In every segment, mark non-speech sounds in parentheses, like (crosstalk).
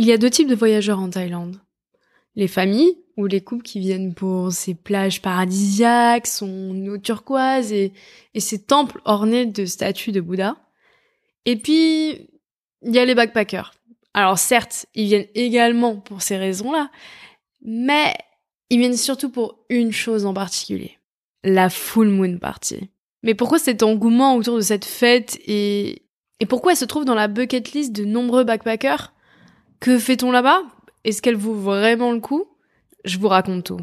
Il y a deux types de voyageurs en Thaïlande. Les familles, ou les couples qui viennent pour ces plages paradisiaques, son eau turquoise et, et ses temples ornés de statues de Bouddha. Et puis, il y a les backpackers. Alors certes, ils viennent également pour ces raisons-là, mais ils viennent surtout pour une chose en particulier. La full moon party. Mais pourquoi cet engouement autour de cette fête et, et pourquoi elle se trouve dans la bucket list de nombreux backpackers? Que fait-on là-bas? Est-ce qu'elle vaut vraiment le coup? Je vous raconte tout.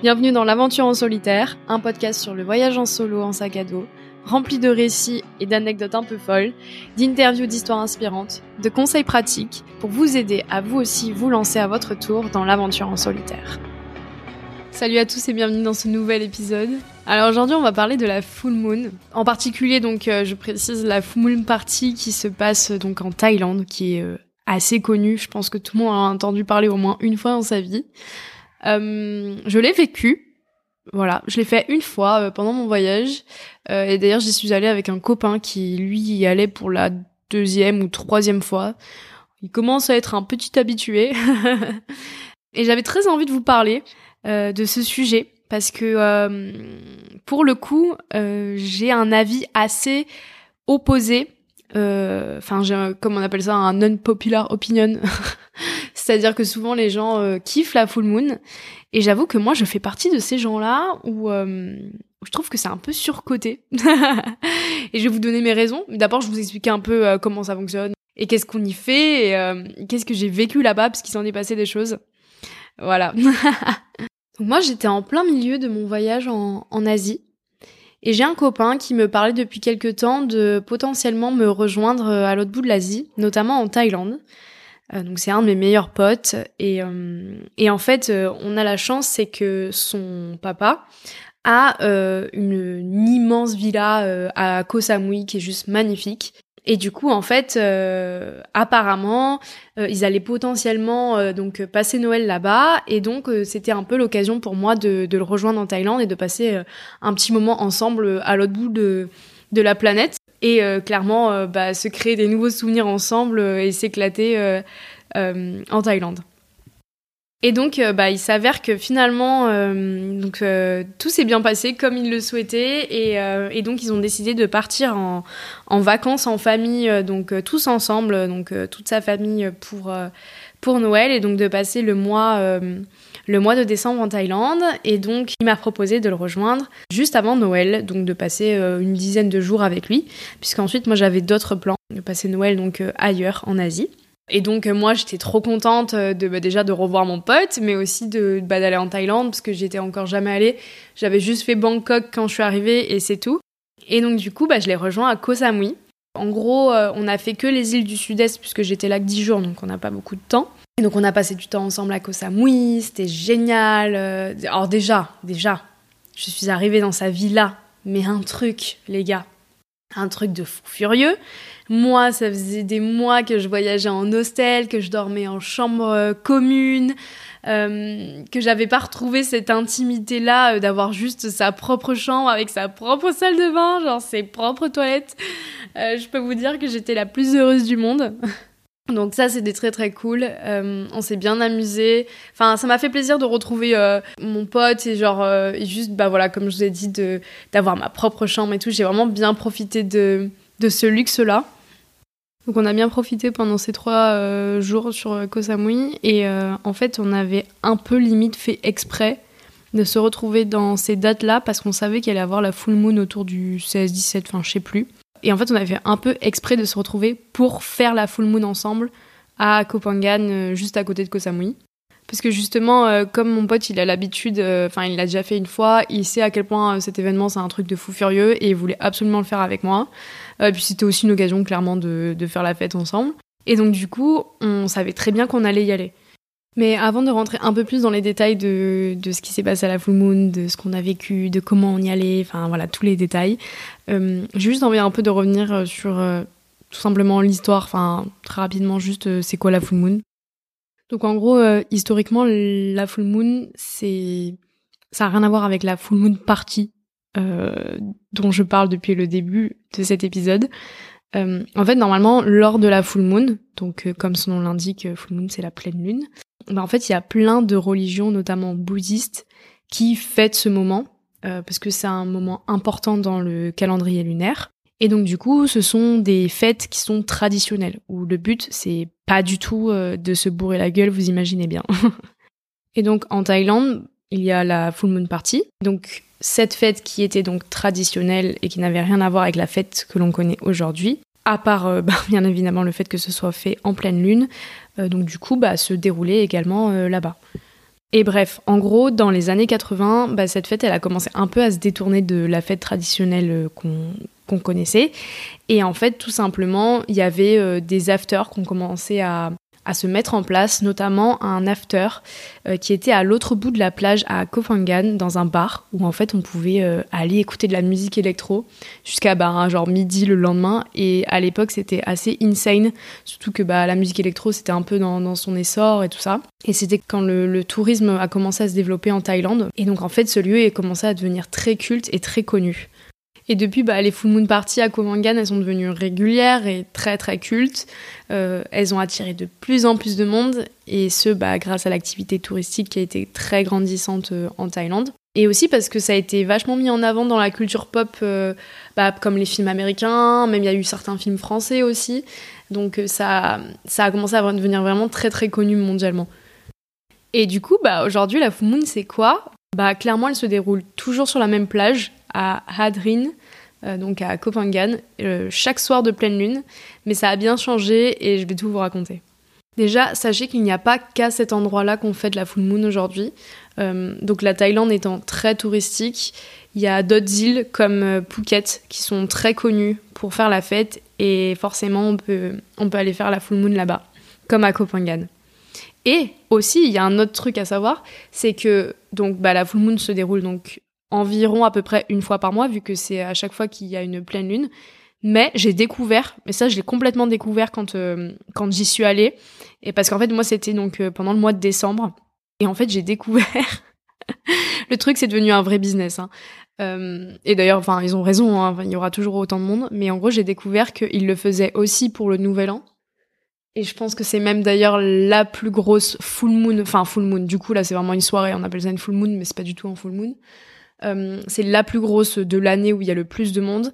Bienvenue dans L'aventure en solitaire, un podcast sur le voyage en solo en sac à dos, rempli de récits et d'anecdotes un peu folles, d'interviews d'histoires inspirantes, de conseils pratiques pour vous aider à vous aussi vous lancer à votre tour dans l'aventure en solitaire. Salut à tous et bienvenue dans ce nouvel épisode. Alors aujourd'hui on va parler de la full moon. En particulier donc euh, je précise la full moon party qui se passe donc en Thaïlande qui est euh, assez connue. Je pense que tout le monde a entendu parler au moins une fois dans sa vie. Euh, je l'ai vécu. Voilà, je l'ai fait une fois pendant mon voyage. et d'ailleurs j'y suis allée avec un copain qui lui y allait pour la deuxième ou troisième fois. Il commence à être un petit habitué. (laughs) et j'avais très envie de vous parler euh, de ce sujet parce que euh, pour le coup, euh, j'ai un avis assez opposé. Enfin, j'ai comme on appelle ça un non-popular opinion, (laughs) c'est-à-dire que souvent les gens kiffent la full moon et j'avoue que moi je fais partie de ces gens-là où je trouve que c'est un peu surcoté. (laughs) et je vais vous donner mes raisons. D'abord, je vais vous expliquer un peu comment ça fonctionne et qu'est-ce qu'on y fait et qu'est-ce que j'ai vécu là-bas parce qu'il s'en est passé des choses. Voilà. (laughs) Moi, j'étais en plein milieu de mon voyage en, Asie. Et j'ai un copain qui me parlait depuis quelque temps de potentiellement me rejoindre euh, à l'autre bout de l'Asie, notamment en Thaïlande. Euh, donc c'est un de mes meilleurs potes. Et, euh, en fait, on a la chance, c'est que son papa a une, une, immense villa à Koh Samui qui est juste magnifique. Et du coup, en fait, euh, apparemment, euh, ils allaient potentiellement euh, donc passer Noël là-bas, et donc c'était un peu l'occasion pour moi de, de, le rejoindre en Thaïlande et de passer un petit moment ensemble à l'autre bout de, de la planète, et clairement, bah, se créer des nouveaux souvenirs ensemble et s'éclater en Thaïlande. Et donc, euh, bah, il s'avère que finalement, euh, donc euh, tout s'est bien passé comme ils le souhaitaient, et, et, donc ils ont décidé de partir en, en vacances en famille, donc tous ensemble, donc toute sa famille pour pour Noël, et donc de passer le mois le mois de décembre en Thaïlande. Et donc, il m'a proposé de le rejoindre juste avant Noël, donc de passer une dizaine de jours avec lui, puisqu'ensuite moi j'avais d'autres plans de passer Noël donc ailleurs en Asie. Et donc euh, moi j'étais trop contente euh, de bah, déjà de revoir mon pote, mais aussi de bah, d'aller en Thaïlande parce que j'étais encore jamais allée. J'avais juste fait Bangkok quand je suis arrivée et c'est tout. Et donc du coup bah, je l'ai rejoint à Koh Samui. En gros euh, on a fait que les îles du sud-est puisque j'étais là que 10 jours donc on n'a pas beaucoup de temps. Et donc on a passé du temps ensemble à Koh Samui, c'était génial. Alors déjà, déjà, je suis arrivée dans sa villa, mais un truc les gars, un truc de fou furieux. Moi, ça faisait des mois que je voyageais en hostel, que je dormais en chambre euh, commune, euh, que j'avais pas retrouvé cette intimité-là euh, d'avoir juste sa propre chambre avec sa propre salle de bain, genre ses propres toilettes. je peux vous dire que j'étais la plus heureuse du monde. (laughs) Donc ça, c'était très très cool. on s'est bien amusé. Enfin, ça m'a fait plaisir de retrouver mon pote et genre et juste bah voilà, comme je vous ai dit, de d'avoir ma propre chambre et tout. J'ai vraiment bien profité de de ce luxe-là. Donc on a bien profité pendant ces trois euh, jours sur euh, Koh Samui et euh, en fait on avait un peu limite fait exprès de se retrouver dans ces dates-là parce qu'on savait qu'il allait avoir la full moon autour du 16-17, enfin je sais plus. Et en fait on avait fait un peu exprès de se retrouver pour faire la full moon ensemble à Koh Phangan, juste à côté de Koh Samui. Parce que justement, comme mon pote, il a l'habitude, enfin, il l'a déjà fait une fois, il sait à quel point cet événement, c'est un truc de fou furieux et il voulait absolument le faire avec moi. Euh, puis c'était aussi une occasion clairement de faire la fête ensemble. Et donc du coup, on savait très bien qu'on allait y aller. Mais avant de rentrer un peu plus dans les détails de, de ce qui s'est passé à la full moon, de ce qu'on a vécu, de comment on y allait, enfin voilà, tous les détails, euh, j'ai juste envie un peu de revenir euh, sur tout simplement l'histoire, enfin très rapidement juste c'est quoi la full moon. Donc en gros, historiquement, la full moon, c'est ça n'a rien à voir avec la full moon party euh, dont je parle depuis le début de cet épisode. en fait, normalement, lors de la full moon, donc comme son nom l'indique, full moon c'est la pleine lune. Bah, en fait, il y a plein de religions, notamment bouddhistes, qui fêtent ce moment parce que c'est un moment important dans le calendrier lunaire. Et donc du coup, ce sont des fêtes qui sont traditionnelles, où le but, c'est pas du tout euh, de se bourrer la gueule, vous imaginez bien. (laughs) et donc en Thaïlande, il y a la Full Moon Party. Donc cette fête qui était donc traditionnelle et qui n'avait rien à voir avec la fête que l'on connaît aujourd'hui, à part euh, (laughs) bah, bien évidemment le fait que ce soit fait en pleine lune, euh, donc du coup bah, se déroulait également là-bas. Et bref, en gros, dans les années 80, bah, cette fête, elle a commencé un peu à se détourner de la fête traditionnelle qu'on qu'on connaissait. Et en fait, tout simplement, il y avait euh, des afters qu'on commençait à, à se mettre en place, notamment un after euh, qui était à l'autre bout de la plage à Koh Phangan, dans un bar où en fait on pouvait euh, aller écouter de la musique électro jusqu'à bah, genre midi le lendemain. Et à l'époque c'était assez insane, surtout que bah, la musique électro c'était un peu dans, dans, son essor et tout ça. Et c'était quand le, le, tourisme a commencé à se développer en Thaïlande. Et donc en fait ce lieu a commencé à devenir très culte et très connu. Et depuis, bah, les Full Moon Party à Komangan, elles sont devenues régulières et très très cultes. Euh, elles ont attiré de plus en plus de monde, et ce, bah, grâce à l'activité touristique qui a été très grandissante euh, en Thaïlande. Et aussi parce que ça a été vachement mis en avant dans la culture pop, euh, bah, comme les films américains, même il y a eu certains films français aussi. Donc ça, ça a commencé à devenir vraiment très très connu mondialement. Et du coup, bah, aujourd'hui, la Full Moon, c'est quoi? Bah, Clairement, elle se déroule toujours sur la même plage, à Hadrin, euh, donc à Copenhague, euh, chaque soir de pleine lune. Mais ça a bien changé et je vais tout vous raconter. Déjà, sachez qu'il n'y a pas qu'à cet endroit-là qu'on fait de la full moon aujourd'hui. Euh, donc la Thaïlande étant très touristique, il y a d'autres îles comme Phuket qui sont très connues pour faire la fête et forcément on peut, on peut aller faire la full moon là-bas, comme à Copenhague. Et aussi, il y a un autre truc à savoir, c'est que donc bah, la full moon se déroule donc environ à peu près une fois par mois, vu que c'est à chaque fois qu'il y a une pleine lune. Mais j'ai découvert, mais ça je l'ai complètement découvert quand, euh, quand j'y suis allée, et parce qu'en fait moi c'était donc euh, pendant le mois de décembre, et en fait j'ai découvert, (laughs) le truc c'est devenu un vrai business. Hein. Euh, et d'ailleurs, enfin ils ont raison, hein, il y aura toujours autant de monde, mais en gros j'ai découvert qu'ils le faisaient aussi pour le Nouvel An. Et je pense que c'est même d'ailleurs la plus grosse full moon, enfin full moon. Du coup là c'est vraiment une soirée, on appelle ça une full moon, mais c'est pas du tout un full moon. Euh, c'est la plus grosse de l'année où il y a le plus de monde.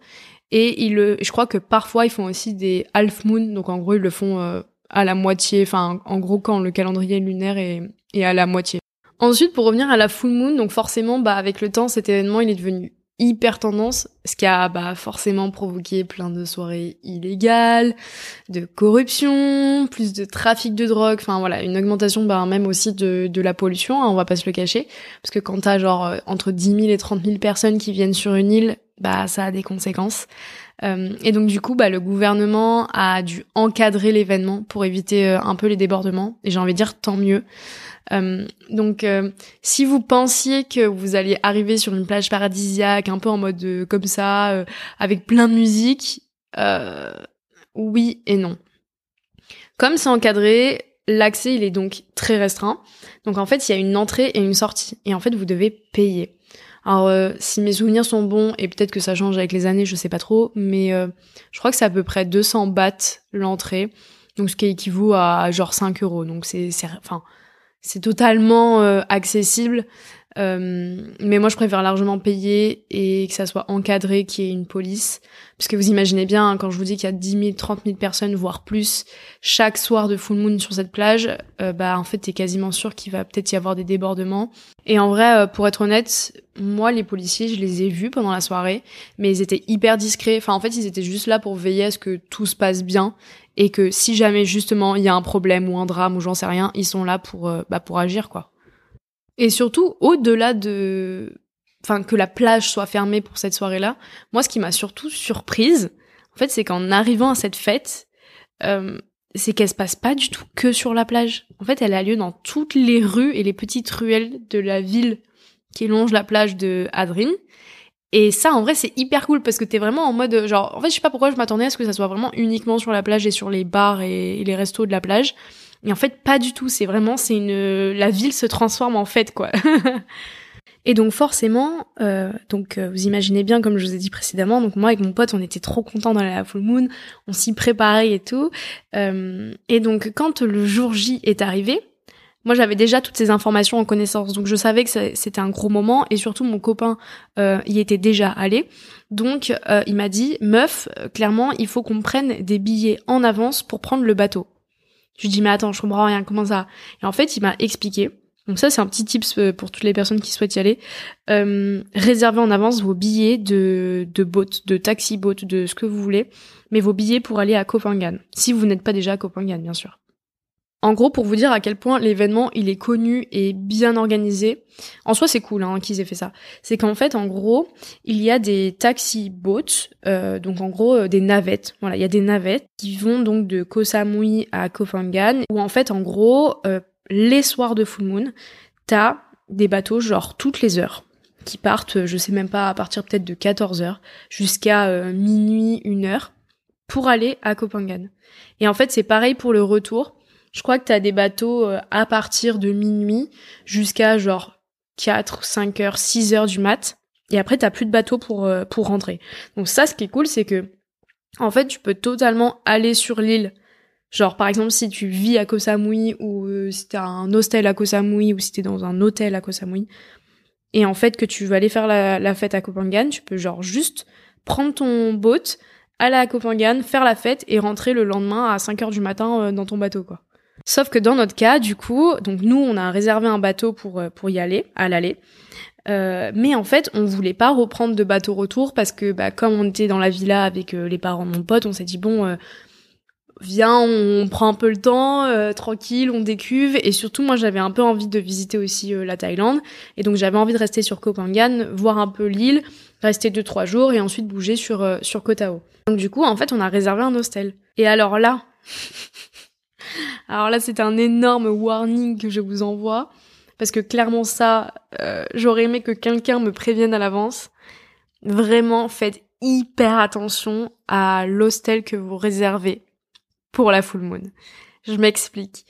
Et il, je crois que parfois ils font aussi des half moon, donc en gros ils le font euh, à la moitié, enfin en gros quand le calendrier lunaire est, est à la moitié. Ensuite, pour revenir à la full moon, donc forcément, bah avec le temps, cet événement il est devenu hyper tendance, ce qui a bah, forcément provoqué plein de soirées illégales, de corruption, plus de trafic de drogue, enfin voilà, une augmentation bah, même aussi de, de la pollution, hein, on va pas se le cacher, parce que quand t'as genre euh, entre 10 000 et 30 000 personnes qui viennent sur une île, bah ça a des conséquences. Euh, et donc du coup, bah, le gouvernement a dû encadrer l'événement pour éviter euh, un peu les débordements, et j'ai envie de dire tant mieux. Euh, donc, euh, si vous pensiez que vous alliez arriver sur une plage paradisiaque, un peu en mode euh, comme ça, avec plein de musique, oui et non. Comme c'est encadré, l'accès il est donc très restreint. Donc en fait, il y a une entrée et une sortie, et en fait, vous devez payer. Alors, si mes souvenirs sont bons, et peut-être que ça change avec les années, je sais pas trop, mais je crois que c'est à peu près 200 bahts l'entrée, donc ce qui équivaut à genre 5 euros. Donc c'est, enfin, c'est totalement euh, accessible. Euh, mais moi, je préfère largement payer et que ça soit encadré, qu'il y ait une police. Parce que vous imaginez bien, hein, quand je vous dis qu'il y a 10 000, 30 000 personnes, voire plus, chaque soir de full moon sur cette plage, euh, bah en fait, t'es quasiment sûr qu'il va peut-être y avoir des débordements. Et en vrai, pour être honnête, moi, les policiers, je les ai vus pendant la soirée, mais ils étaient hyper discrets. Enfin, en fait, ils étaient juste là pour veiller à ce que tout se passe bien et que si jamais justement il y a un problème ou un drame ou j'en sais rien, ils sont là pour euh, bah, pour agir quoi. Et surtout au-delà de enfin que la plage soit fermée pour cette soirée-là, moi ce qui m'a surtout surprise en fait, c'est qu'en arrivant à cette fête euh, c'est qu'elle se passe pas du tout que sur la plage. En fait, elle a lieu dans toutes les rues et les petites ruelles de la ville qui longe la plage de Adrien. Et ça, en vrai, c'est hyper cool parce que t'es vraiment en mode, genre, en fait, je sais pas pourquoi je m'attendais à ce que ça soit vraiment uniquement sur la plage et sur les bars et, les restos de la plage. Et en fait, pas du tout. C'est vraiment, c'est une, la ville se transforme en fête, quoi. (laughs) Et donc forcément, euh, donc euh, vous imaginez bien comme je vous ai dit précédemment, donc moi avec mon pote on était trop contents d'aller à la full moon, on s'y préparait et tout. Euh, et donc quand le jour J est arrivé, moi j'avais déjà toutes ces informations en connaissance, donc je savais que c'était un gros moment et surtout mon copain y était déjà allé. Donc il m'a dit meuf, clairement il faut qu'on prenne des billets en avance pour prendre le bateau. Je lui dis mais attends je comprends rien comment ça? Et en fait il m'a expliqué donc ça, c'est un petit tips euh, pour toutes les personnes qui souhaitent y aller. Euh, réservez en avance vos billets de, de boat, de taxi boat, de ce que vous voulez, mais vos billets pour aller à Copenhague, si vous n'êtes pas déjà à Copenhague, bien sûr. En gros, pour vous dire à quel point l'événement il est connu et bien organisé, en soi c'est cool hein, qu'ils aient fait ça. C'est qu'en fait, en gros, il y a des taxi boats, euh, donc en gros euh, des navettes. Voilà, il y a des navettes qui vont donc de Koh Samui à Copenhague, où en fait, en gros, euh, les soirs de full moon, t'as des bateaux genre toutes les heures qui partent, je sais même pas, à partir peut-être de 14 heures jusqu'à minuit, une heure pour aller à Copenhague. Et en fait, c'est pareil pour le retour. Je crois que t'as des bateaux euh, à partir de minuit jusqu'à genre 4, 5 heures, 6 heures du mat. Et après, t'as plus de bateaux pour, euh, pour rentrer. Donc ça, ce qui est cool, c'est que, en fait, tu peux totalement aller sur l'île Genre, par exemple, si tu vis à Koh Samui ou euh, si t'as un hostel à Koh Samui ou si t'es dans un hôtel à Koh Samui, et en fait que tu veux aller faire la, fête à Copenhague, tu peux genre juste prendre ton boat, aller à Copenhague, faire la fête et rentrer le lendemain à 5 heures du matin euh, dans ton bateau, quoi. Sauf que dans notre cas, du coup, donc nous, on a réservé un bateau pour, euh, pour y aller, à l'aller. mais en fait, on voulait pas reprendre de bateau retour parce que, bah, comme on était dans la villa avec les parents de mon pote, on s'est dit bon, viens, on prend un peu le temps, euh, tranquille, on décuve. Et surtout, moi, j'avais un peu envie de visiter aussi euh, la Thaïlande. Et donc, j'avais envie de rester sur Koh Phangan, voir un peu l'île, rester deux trois jours et ensuite bouger sur euh, sur Koh Tao. Donc, du coup, en fait, on a réservé un hostel. Et alors là, (laughs) alors là, c'est un énorme warning que je vous envoie parce que clairement ça, j'aurais aimé que quelqu'un me prévienne à l'avance. Vraiment, faites hyper attention à l'hostel que vous réservez pour la full moon. Je m'explique.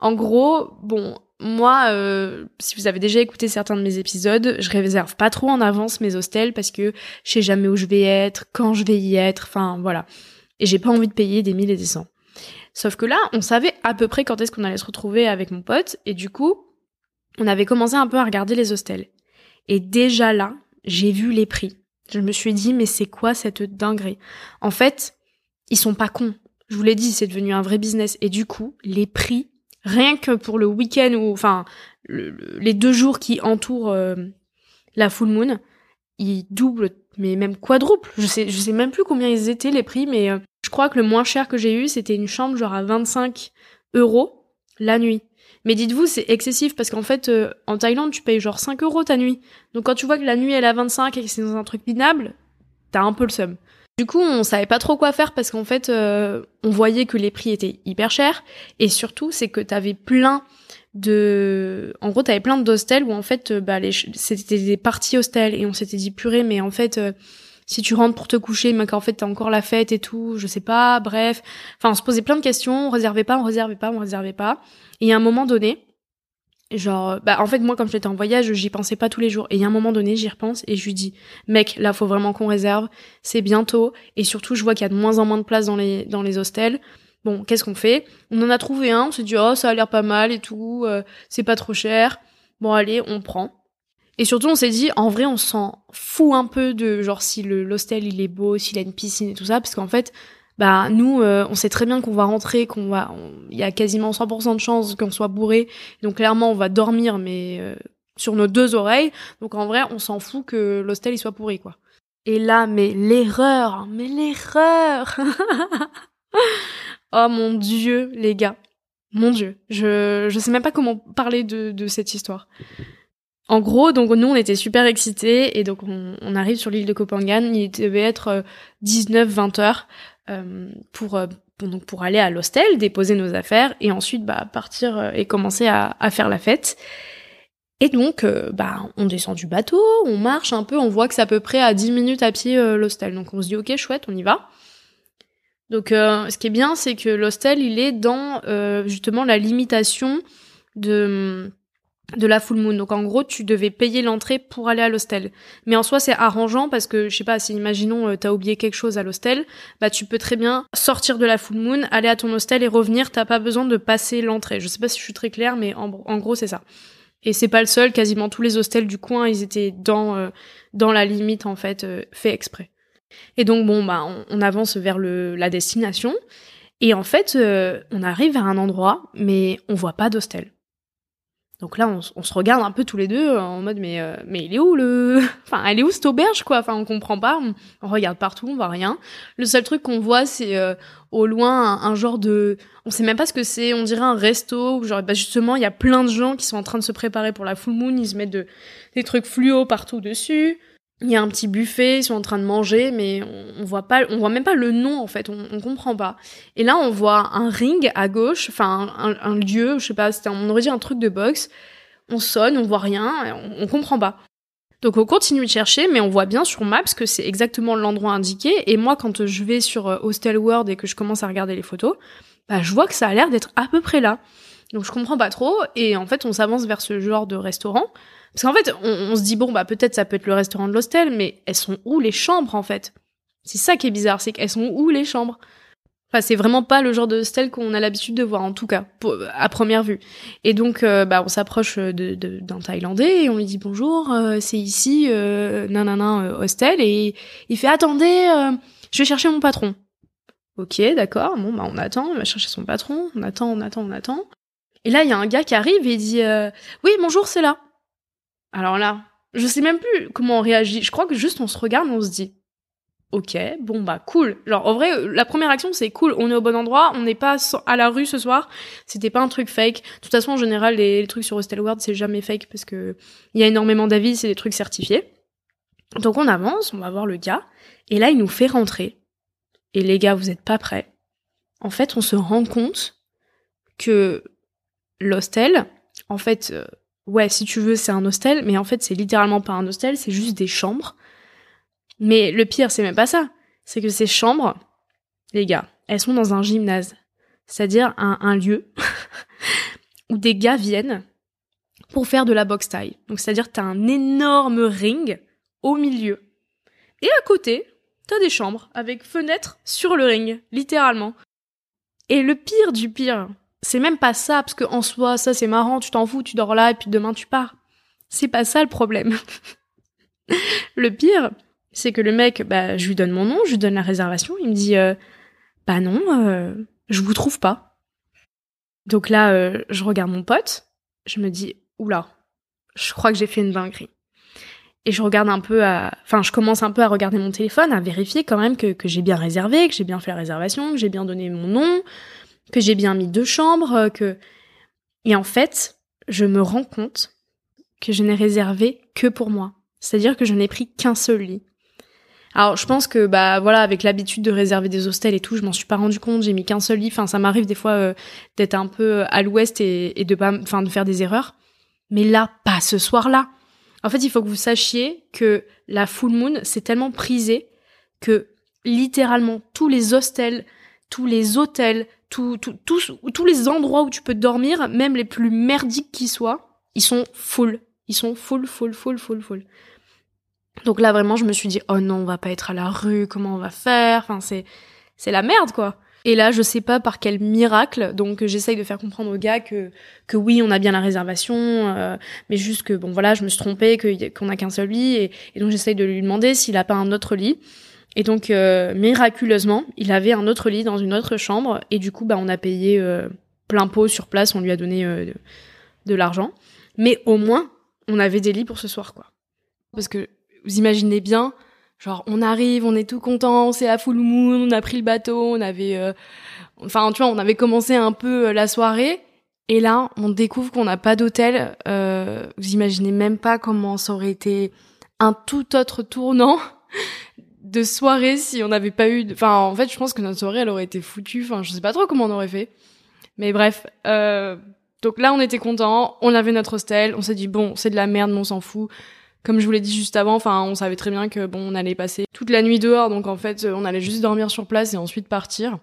En gros, bon, moi, euh, si vous avez déjà écouté certains de mes épisodes, je réserve pas trop en avance mes hostels parce que je sais jamais où je vais être, quand je vais y être, enfin voilà. Et j'ai pas envie de payer des mille et des cents. Sauf que là, on savait à peu près quand est-ce qu'on allait se retrouver avec mon pote, et du coup, on avait commencé un peu à regarder les hostels. Et déjà là, j'ai vu les prix. Je me suis dit, mais c'est quoi cette dinguerie? En fait, ils sont pas cons. Je vous l'ai dit, c'est devenu un vrai business. Et du coup, les prix, rien que pour le week-end ou enfin les deux jours qui entourent euh, la full moon, ils doublent, mais même quadruple. Je sais, je sais même plus combien ils étaient les prix, mais euh, je crois que le moins cher que j'ai eu, c'était une chambre genre à 25 euros la nuit. Mais dites-vous, c'est excessif parce qu'en fait, euh, en Thaïlande, tu payes genre 5 euros ta nuit. Donc quand tu vois que la nuit elle est à 25 et que c'est dans un truc minable, t'as un peu le seum. Du coup, on savait pas trop quoi faire parce qu'en fait, euh, on voyait que les prix étaient hyper chers et surtout, c'est que t'avais plein de, en gros, t'avais plein d'hostels où en fait, euh, bah, c'était des parties hostels et on s'était dit purée, mais en fait, si tu rentres pour te coucher, mais qu'en fait t'as encore la fête et tout, je sais pas, bref. Enfin, on se posait plein de questions, on réservait pas, on réservait pas, on réservait pas. Et à un moment donné, Genre, bah en fait moi comme j'étais en voyage, j'y pensais pas tous les jours. Et a un moment donné, j'y repense et je lui dis, mec, là faut vraiment qu'on réserve. C'est bientôt et surtout je vois qu'il y a de moins en moins de place dans les dans les hostels. Bon, qu'est-ce qu'on fait? On en a trouvé un. On s'est dit, oh ça a l'air pas mal et tout. Euh, c'est pas trop cher. Bon allez, on prend. Et surtout, on s'est dit, en vrai, on s'en fout un peu de genre si l'hostel il est beau, s'il a une piscine et tout ça, parce qu'en fait, bah nous euh, on sait très bien qu'on va rentrer qu'on va il y a quasiment 100% de chances qu'on soit bourré. Donc clairement on va dormir mais euh, sur nos deux oreilles. Donc en vrai on s'en fout que l'hostel il soit pourri quoi. Et là mais l'erreur mais l'erreur (laughs) oh mon dieu les gars. Mon dieu je je sais même pas comment parler de de cette histoire en gros, donc nous on était super excités et donc on, arrive sur l'île de Copenhague, il devait être 19-20 euh, heures. Euh, pour euh, pour aller à l'hostel, déposer nos affaires et ensuite bah partir euh, et commencer à, faire la fête. Et donc bah on descend du bateau, on marche un peu, on voit que c'est à peu près à 10 minutes à pied l'hostel. Donc on se dit OK, chouette, on y va. Donc ce qui est bien, c'est que l'hostel, il est dans justement la limitation de de la full moon. Donc en gros, tu devais payer l'entrée pour aller à l'hostel. Mais en soi, c'est arrangeant parce que je sais pas si imaginons euh, t'as oublié quelque chose à l'hostel, bah tu peux très bien sortir de la full moon, aller à ton hostel et revenir, t'as pas besoin de passer l'entrée. Je sais pas si je suis très claire mais en, gros, c'est ça. Et c'est pas le seul, quasiment tous les hostels du coin, ils étaient dans euh, dans la limite en fait euh, fait exprès. Et donc bon bah on, avance vers le la destination et en fait on arrive à un endroit mais on voit pas d'hostel. Donc là, on, se regarde un peu tous les deux en mode mais euh, mais il est où le, (laughs) enfin elle est où cette auberge quoi? Enfin on comprend pas. On, regarde partout, on voit rien. Le seul truc qu'on voit c'est euh, au loin un, genre de, on sait même pas ce que c'est. On dirait un resto où genre bah justement il y a plein de gens qui sont en train de se préparer pour la full moon. Ils se mettent de, des trucs fluo partout dessus. Il y a un petit buffet, ils sont en train de manger, mais on, voit pas, on voit même pas le nom en fait, on, on comprend pas. Et là, on voit un ring à gauche, enfin un, lieu, je sais pas, c'était on aurait dit un truc de boxe. On sonne, on voit rien, on, on comprend pas. Donc on continue de chercher, mais on voit bien sur Maps que c'est exactement l'endroit indiqué. Et moi, quand je vais sur euh, Hostel World et que je commence à regarder les photos, bah je vois que ça a l'air d'être à peu près là. Donc je comprends pas trop. Et en fait, on s'avance vers ce genre de restaurant. Parce qu'en fait, on, se dit, bon, bah peut-être ça peut être le restaurant de l'hostel, mais elles sont où les chambres, en fait? C'est ça qui est bizarre, c'est qu'elles sont où les chambres? Enfin, c'est vraiment pas le genre de hostel qu'on a l'habitude de voir, en tout cas, à première vue. Et donc, euh, bah, on s'approche d'un Thaïlandais et on lui dit bonjour, euh, c'est ici, euh, nanana, euh, hostel, et il fait attendez, je vais chercher mon patron. Ok, d'accord, bon, bah, on attend, il va chercher son patron, on attend, on attend, on attend. Et là, il y a un gars qui arrive et il dit oui, bonjour, c'est là. Alors là, je sais même plus comment on réagit. Je crois que juste on se regarde, on se dit Ok, bon bah cool. Genre en vrai, la première action c'est cool, on est au bon endroit, on n'est pas à la rue ce soir. C'était pas un truc fake. De toute façon, en général, les, trucs sur Hostelworld c'est jamais fake parce que il y a énormément d'avis, c'est des trucs certifiés. Donc on avance, on va voir le gars, et là il nous fait rentrer. Et les gars, vous êtes pas prêts. En fait, on se rend compte que l'hostel, en fait, euh, ouais, si tu veux, c'est un hostel, mais en fait, c'est littéralement pas un hostel, c'est juste des chambres. Mais le pire, c'est même pas ça. C'est que ces chambres, les gars, elles sont dans un gymnase. C'est-à-dire un, lieu (laughs) où des gars viennent pour faire de la boxe taille. Donc, c'est-à-dire t'as un énorme ring au milieu. Et à côté, t'as des chambres avec fenêtres sur le ring, littéralement. Et le pire du pire, c'est même pas ça, parce que en soi, ça c'est marrant, tu t'en fous, tu dors là et puis demain tu pars. C'est pas ça le problème. (laughs) le pire, c'est que le mec, bah, je lui donne mon nom, je lui donne la réservation, il me dit, euh, bah non, euh, je vous trouve pas. Donc là, euh, je regarde mon pote, je me dis, oula, je crois que j'ai fait une dinguerie. Et je regarde un peu enfin, je commence un peu à regarder mon téléphone, à vérifier quand même que, que j'ai bien réservé, que j'ai bien fait la réservation, que j'ai bien donné mon nom, que j'ai bien mis deux chambres, euh, que... Et en fait, je me rends compte que je n'ai réservé que pour moi. C'est-à-dire que je n'ai pris qu'un seul lit. Alors, je pense que, bah, voilà, avec l'habitude de réserver des hostels et tout, je m'en suis pas rendu compte, j'ai mis qu'un seul lit. Enfin, ça m'arrive des fois euh, d'être un peu à l'ouest et, et, de pas, enfin, de faire des erreurs. Mais là, pas ce soir-là. En fait, il faut que vous sachiez que la full moon, c'est tellement prisé que littéralement tous les hostels, tous les hôtels, tous, tous les endroits où tu peux dormir, même les plus merdiques qui soient, ils sont full. Ils sont full, full, full, full, full. Donc là, vraiment, je me suis dit, oh non, on va pas être à la rue, comment on va faire? Enfin, c'est, c'est la merde, quoi. Et là, je sais pas par quel miracle, donc j'essaye de faire comprendre au gars que que oui, on a bien la réservation, euh, mais juste que bon voilà, je me suis trompée, qu'on a qu'un seul lit, et, et donc j'essaye de lui demander s'il a pas un autre lit. Et donc euh, miraculeusement, il avait un autre lit dans une autre chambre et du coup bah on a payé euh, plein pot sur place, on lui a donné euh, de, l'argent. Mais au moins, on avait des lits pour ce soir quoi. Parce que vous imaginez bien, genre on arrive, on est tout content, c'est à full moon, on a pris le bateau, on avait enfin tu vois, on avait commencé un peu la soirée et là, on découvre qu'on n'a pas d'hôtel. vous imaginez même pas comment ça aurait été un tout autre tournant de soirée si on n'avait pas eu. Enfin, en fait, je pense que notre soirée, elle aurait été foutue. Enfin, je sais pas trop comment on aurait fait. Mais bref. Euh... Donc là, on était content. On avait notre hostel. On s'est dit bon, c'est de la merde, mais on s'en fout. Comme je vous l'ai dit juste avant, enfin, on savait très bien que bon, on allait passer toute la nuit dehors, donc en fait, on allait juste dormir sur place et ensuite partir.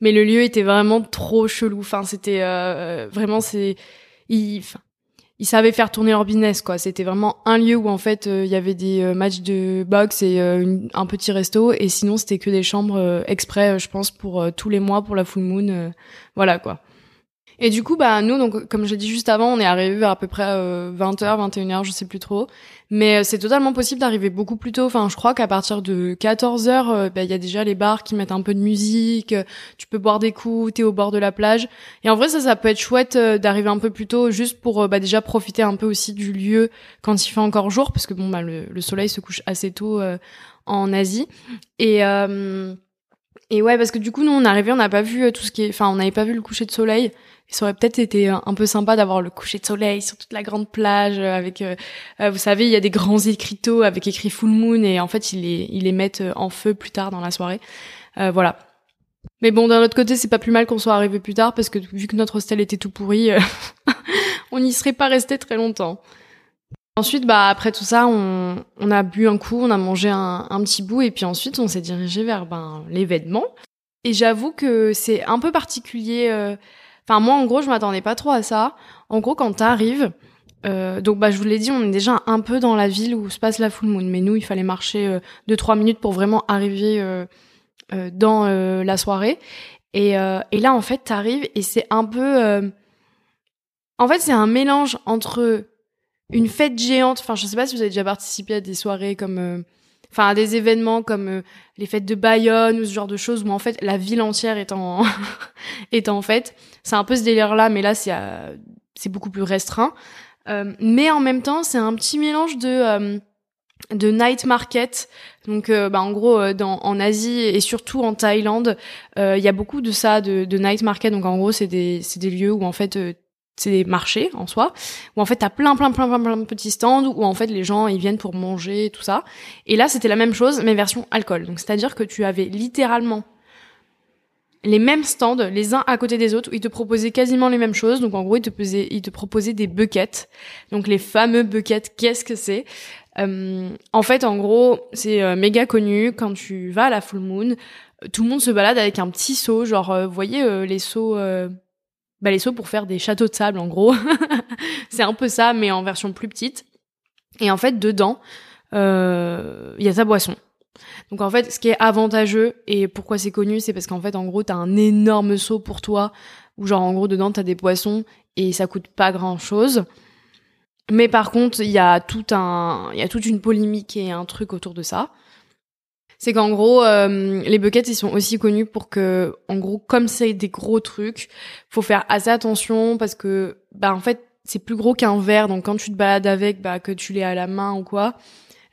Mais le lieu était vraiment trop chelou. Enfin, c'était euh, vraiment c'est. Il... Enfin, ils savaient faire tourner leur business quoi. C'était vraiment un lieu où en fait il y avait des matchs de boxe et un petit resto et sinon c'était que des chambres exprès je pense pour tous les mois pour la full moon voilà quoi. Et du coup, bah nous, donc comme j'ai dit juste avant, on est arrivé vers à peu près 20h, 21h, je sais plus trop. Mais euh, c'est totalement possible d'arriver beaucoup plus tôt. Enfin, je crois qu'à partir de 14h, euh, bah, il y a déjà les bars qui mettent un peu de musique. Euh, tu peux boire des coups, t'es au bord de la plage. Et en vrai, ça, ça peut être chouette d'arriver un peu plus tôt, juste pour bah, déjà profiter un peu aussi du lieu quand il fait encore jour, parce que bon, bah le, le soleil se couche assez tôt en Asie. Et et ouais, parce que du coup, nous, on arrivé, on n'a pas vu tout ce qui est, enfin, on n'avait pas vu le coucher de soleil. Ça aurait peut-être été un peu sympa d'avoir le coucher de soleil sur toute la grande plage euh, avec euh, euh, vous savez il y a des grands écriteaux avec écrit full moon et en fait ils les ils les mettent en feu plus tard dans la soirée. Voilà. Mais bon d'un autre côté c'est pas plus mal qu'on soit arrivé plus tard parce que vu que notre hostel était tout pourri (laughs) on n'y serait pas resté très longtemps Ensuite, bah après tout ça, on, on a bu un coup, on a mangé un, un petit bout, et puis ensuite on s'est dirigé vers ben l'événement. Et j'avoue que c'est un peu particulier Enfin, moi, en gros, je m'attendais pas trop à ça. En gros, quand t'arrives, euh, donc bah je vous l'ai dit, on est déjà un peu dans la ville où se passe la full moon. Mais nous, il fallait marcher euh, deux trois minutes pour vraiment arriver euh, euh dans euh, la soirée. Et, et là, en fait, t'arrives et c'est un peu, en fait, c'est un mélange entre une fête géante. Enfin, je sais pas si vous avez déjà participé à des soirées comme enfin à des événements comme euh, les fêtes de Bayonne ou ce genre de choses où en fait la ville entière est en (laughs) est en fête. C'est un peu ce délire là, mais là c'est euh, c'est beaucoup plus restreint. Euh, mais en même temps, c'est un petit mélange de de night market. Donc, bah, en gros, dans, en Asie et surtout en Thaïlande, il y a beaucoup de ça, de, de night market. Donc, en gros, c'est des, c'est des lieux où en fait c'est des marchés en soi où en fait t'as plein plein plein plein plein de petits stands où en fait les gens ils viennent pour manger tout ça. Et là c'était la même chose mais version alcool. Donc c'est à dire que tu avais littéralement les mêmes stands les uns à côté des autres où ils te proposaient quasiment les mêmes choses. Donc en gros ils te proposaient ils te proposaient des buckets. Donc les fameux buckets qu'est-ce que c'est? Euh, en fait en gros c'est euh, méga connu. Quand tu vas à la full moon tout le monde se balade avec un petit seau genre euh, vous voyez les seaux les seaux pour faire des châteaux de sable en gros. (laughs) c'est un peu ça, mais en version plus petite. Et en fait, dedans, euh, il y a ta boisson. Donc en fait, ce qui est avantageux et pourquoi c'est connu, c'est parce qu'en fait, en gros, t'as un énorme seau pour toi, où genre en gros dedans t'as des poissons et ça coûte pas grand chose. Mais par contre, il y a tout un, il y a toute une polémique et un truc autour de ça c'est qu'en gros, euh, les buckets, ils sont aussi connus pour que, en gros, comme c'est des gros trucs, faut faire assez attention parce que, bah, en fait, c'est plus gros qu'un verre, donc quand tu te balades avec, bah, que tu l'aies à la main ou quoi,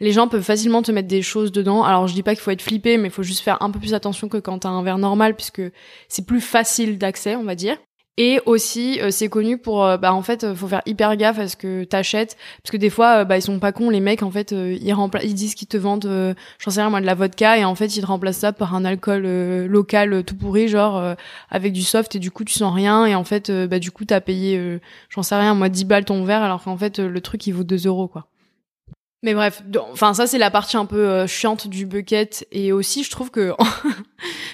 les gens peuvent facilement te mettre des choses dedans. Alors, je dis pas qu'il faut être flippé, mais il faut juste faire un peu plus attention que quand t'as un verre normal, puisque c'est plus facile d'accès, on va dire. Et aussi, euh, c'est connu pour, euh, bah en fait, euh, faut faire hyper gaffe à ce que t'achètes, parce que des fois, bah ils sont pas cons, les mecs, en fait, ils remplacent, ils disent qu'ils te vendent, j'en sais rien moi, de la vodka, et en fait, ils te remplacent ça par un alcool local tout pourri, genre avec du soft, et du coup, tu sens rien, et en fait, bah du coup, t'as payé, j'en sais rien moi, 10 balles ton verre, alors qu'en fait, le truc il vaut 2 euros quoi. Mais bref, enfin ça c'est la partie un peu euh, chiante du bucket et aussi je trouve que (laughs)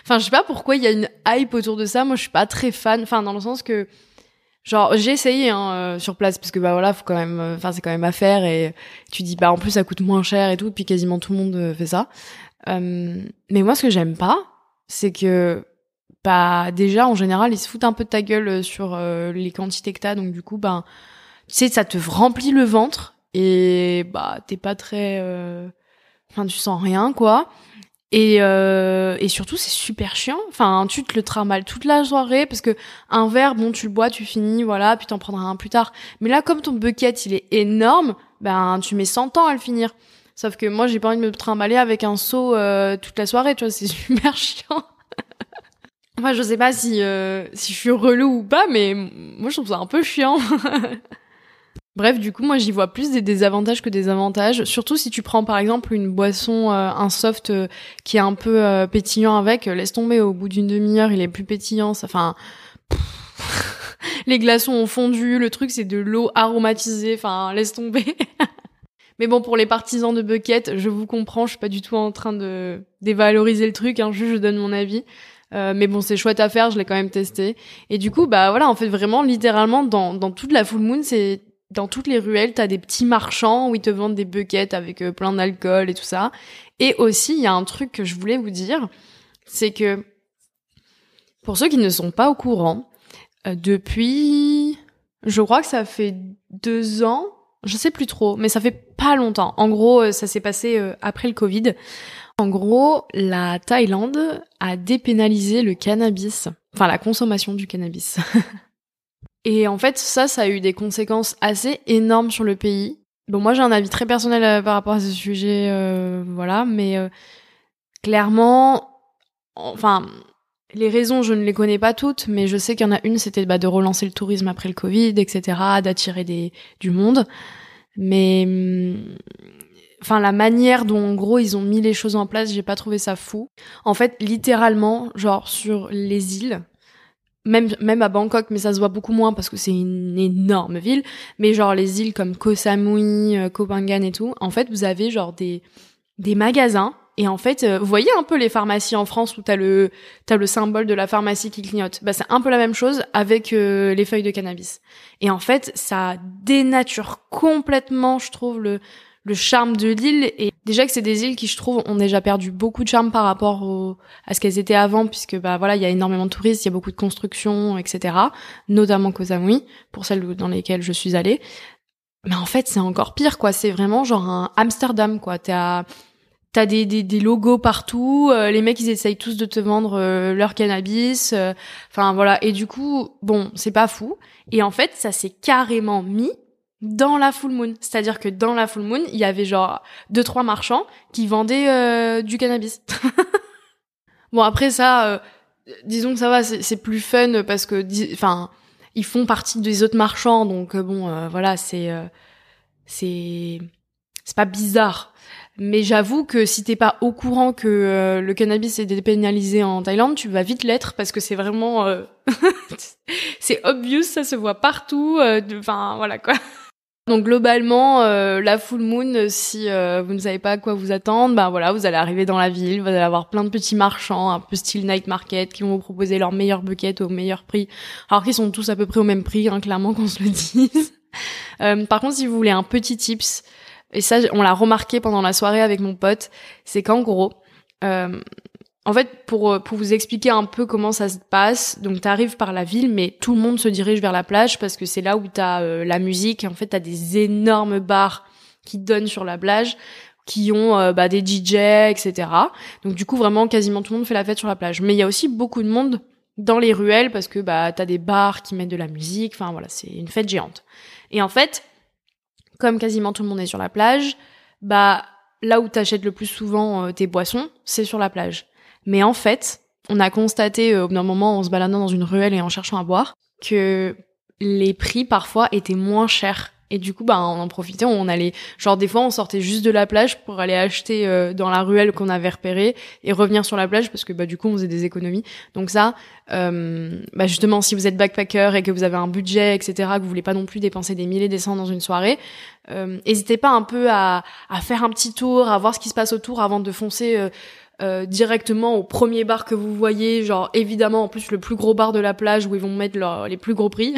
enfin je sais pas pourquoi il y a une hype autour de ça, moi je suis pas très fan. Enfin dans le sens que genre j'ai essayé hein, euh, sur place parce que bah voilà, faut quand même euh, enfin c'est quand même à faire et tu dis bah en plus ça coûte moins cher et tout puis quasiment tout le monde fait ça. mais moi ce que j'aime pas, c'est que bah déjà en général, ils se foutent un peu de ta gueule sur les quantités que t'as. Donc du coup ben tu sais ça te remplit le ventre et bah t'es pas très euh, enfin tu sens rien quoi et euh, et surtout c'est super chiant. Enfin tu te le tramales toute la soirée parce que un verre bon tu le bois tu finis voilà puis t'en prendras un plus tard. Mais là comme ton bucket il est énorme ben tu mets 100 ans à le finir. Sauf que moi j'ai pas envie de me trimballer avec un seau euh, toute la soirée tu vois c'est (laughs) super chiant. Enfin je sais pas si si je suis relou ou pas mais moi je trouve ça un peu chiant (laughs) Bref, du coup, moi, j'y vois plus des désavantages que des avantages. Surtout si tu prends, par exemple, une boisson, euh, un soft euh, qui est un peu euh, pétillant avec. laisse tomber, au bout d'une demi-heure, il est plus pétillant. Enfin, (laughs) les glaçons ont fondu. Le truc, c'est de l'eau aromatisée. Enfin, laisse tomber. (laughs) Mais bon, pour les partisans de bucket, je vous comprends. Je suis pas du tout en train de dévaloriser le truc. Hein, juste, je donne mon avis. mais bon, c'est chouette à faire, je l'ai quand même testé. Et du coup, bah voilà, en fait, vraiment, littéralement, dans, dans toute la full moon, c'est dans toutes les ruelles, t'as des petits marchands où ils te vendent des buckets avec euh, plein d'alcool et tout ça. Et aussi, il y a un truc que je voulais vous dire, c'est que pour ceux qui ne sont pas au courant, euh, depuis, je crois que ça fait deux ans, je sais plus trop, mais ça fait pas longtemps. En gros, euh, ça s'est passé après le Covid. En gros, la Thaïlande a dépénalisé le cannabis, enfin la consommation du cannabis. (laughs) Et en fait, ça, ça a eu des conséquences assez énormes sur le pays. Bon, moi, j'ai un avis très personnel euh, par rapport à ce sujet, euh, voilà, mais euh, clairement, enfin, les raisons, je ne les connais pas toutes, mais je sais qu'il y en a une, c'était bah, de relancer le tourisme après le Covid, etc., d'attirer des du monde. Mais, hum, enfin, la manière dont, en gros, ils ont mis les choses en place, j'ai pas trouvé ça fou. En fait, littéralement, genre sur les îles, même même à Bangkok mais ça se voit beaucoup moins parce que c'est une énorme ville. Mais genre les îles comme Koh Samui, euh, Koh Phangan et tout en fait vous avez genre des des magasins. Et en fait euh, vous voyez un peu les pharmacies en France où t'as le t'as le symbole de la pharmacie qui clignote. Bah c'est un peu la même chose avec euh, les feuilles de cannabis. Et en fait ça dénature complètement je trouve le le charme de l'île et déjà que c'est des îles qui je trouve ont déjà perdu beaucoup de charme par rapport à ce qu'elles étaient avant puisque bah voilà il y a énormément de touristes il y a beaucoup de constructions etc notamment Koh Samui pour celles dans lesquelles je suis allée. Mais en fait c'est encore pire quoi. C'est vraiment genre un Amsterdam quoi. T'as t'as des, des, des logos partout euh, les mecs ils essayent tous de te vendre euh, leur cannabis euh, enfin voilà. Et du coup bon c'est pas fou. Et en fait ça s'est carrément mis dans la full moon. C'est-à-dire que dans la full moon, il y avait genre deux trois marchands qui vendaient euh, du cannabis. (laughs) bon après ça, euh, disons que ça va, c'est plus fun parce que, enfin, ils font partie des autres marchands, donc euh, bon, voilà, c'est c'est c'est pas bizarre. Mais j'avoue que si t'es pas au courant que le cannabis est dépénalisé en Thaïlande, tu vas vite l'être parce que c'est vraiment (laughs) c'est obvious, ça se voit partout. Enfin voilà quoi. Donc globalement, euh, la full moon, si euh, vous ne savez pas à quoi vous attendre, ben voilà, vous allez arriver dans la ville, vous allez avoir plein de petits marchands, un peu style night market, qui vont vous proposer leurs meilleurs buckets au meilleur prix, alors qu'ils sont tous à peu près au même prix, hein, clairement qu'on se le (laughs) dise. Euh, par contre, si vous voulez un petit tips, et ça on l'a remarqué pendant la soirée avec mon pote, c'est qu'en gros, en fait, pour, euh, pour vous expliquer un peu comment ça se passe, donc tu arrives par la ville, mais tout le monde se dirige vers la plage parce que c'est là où tu as euh, la musique. en fait, tu as des énormes bars qui donnent sur la plage, qui ont euh, bah, des DJ, etc. Donc du coup, vraiment, quasiment tout le monde fait la fête sur la plage. Mais il y a aussi beaucoup de monde dans les ruelles parce que bah, tu as des bars qui mettent de la musique. Enfin voilà, c'est une fête géante. Et en fait, comme quasiment tout le monde est sur la plage, bah là où t'achètes le plus souvent tes boissons, c'est sur la plage. Mais en fait, on a constaté euh, au bout d'un moment en se baladant dans une ruelle et en cherchant à boire que les prix parfois étaient moins chers. Et du coup, bah, on en profitait, on allait, genre des fois, on sortait juste de la plage pour aller acheter euh, dans la ruelle qu'on avait repérée et revenir sur la plage parce que bah du coup, on faisait des économies. Donc ça, euh, bah justement, si vous êtes backpacker et que vous avez un budget, etc., que vous voulez pas non plus dépenser des milliers des cents dans une soirée, euh, n'hésitez pas un peu à, à faire un petit tour, à voir ce qui se passe autour avant de foncer euh, directement au premier bar que vous voyez, genre évidemment en plus le plus gros bar de la plage où ils vont mettre les plus gros prix.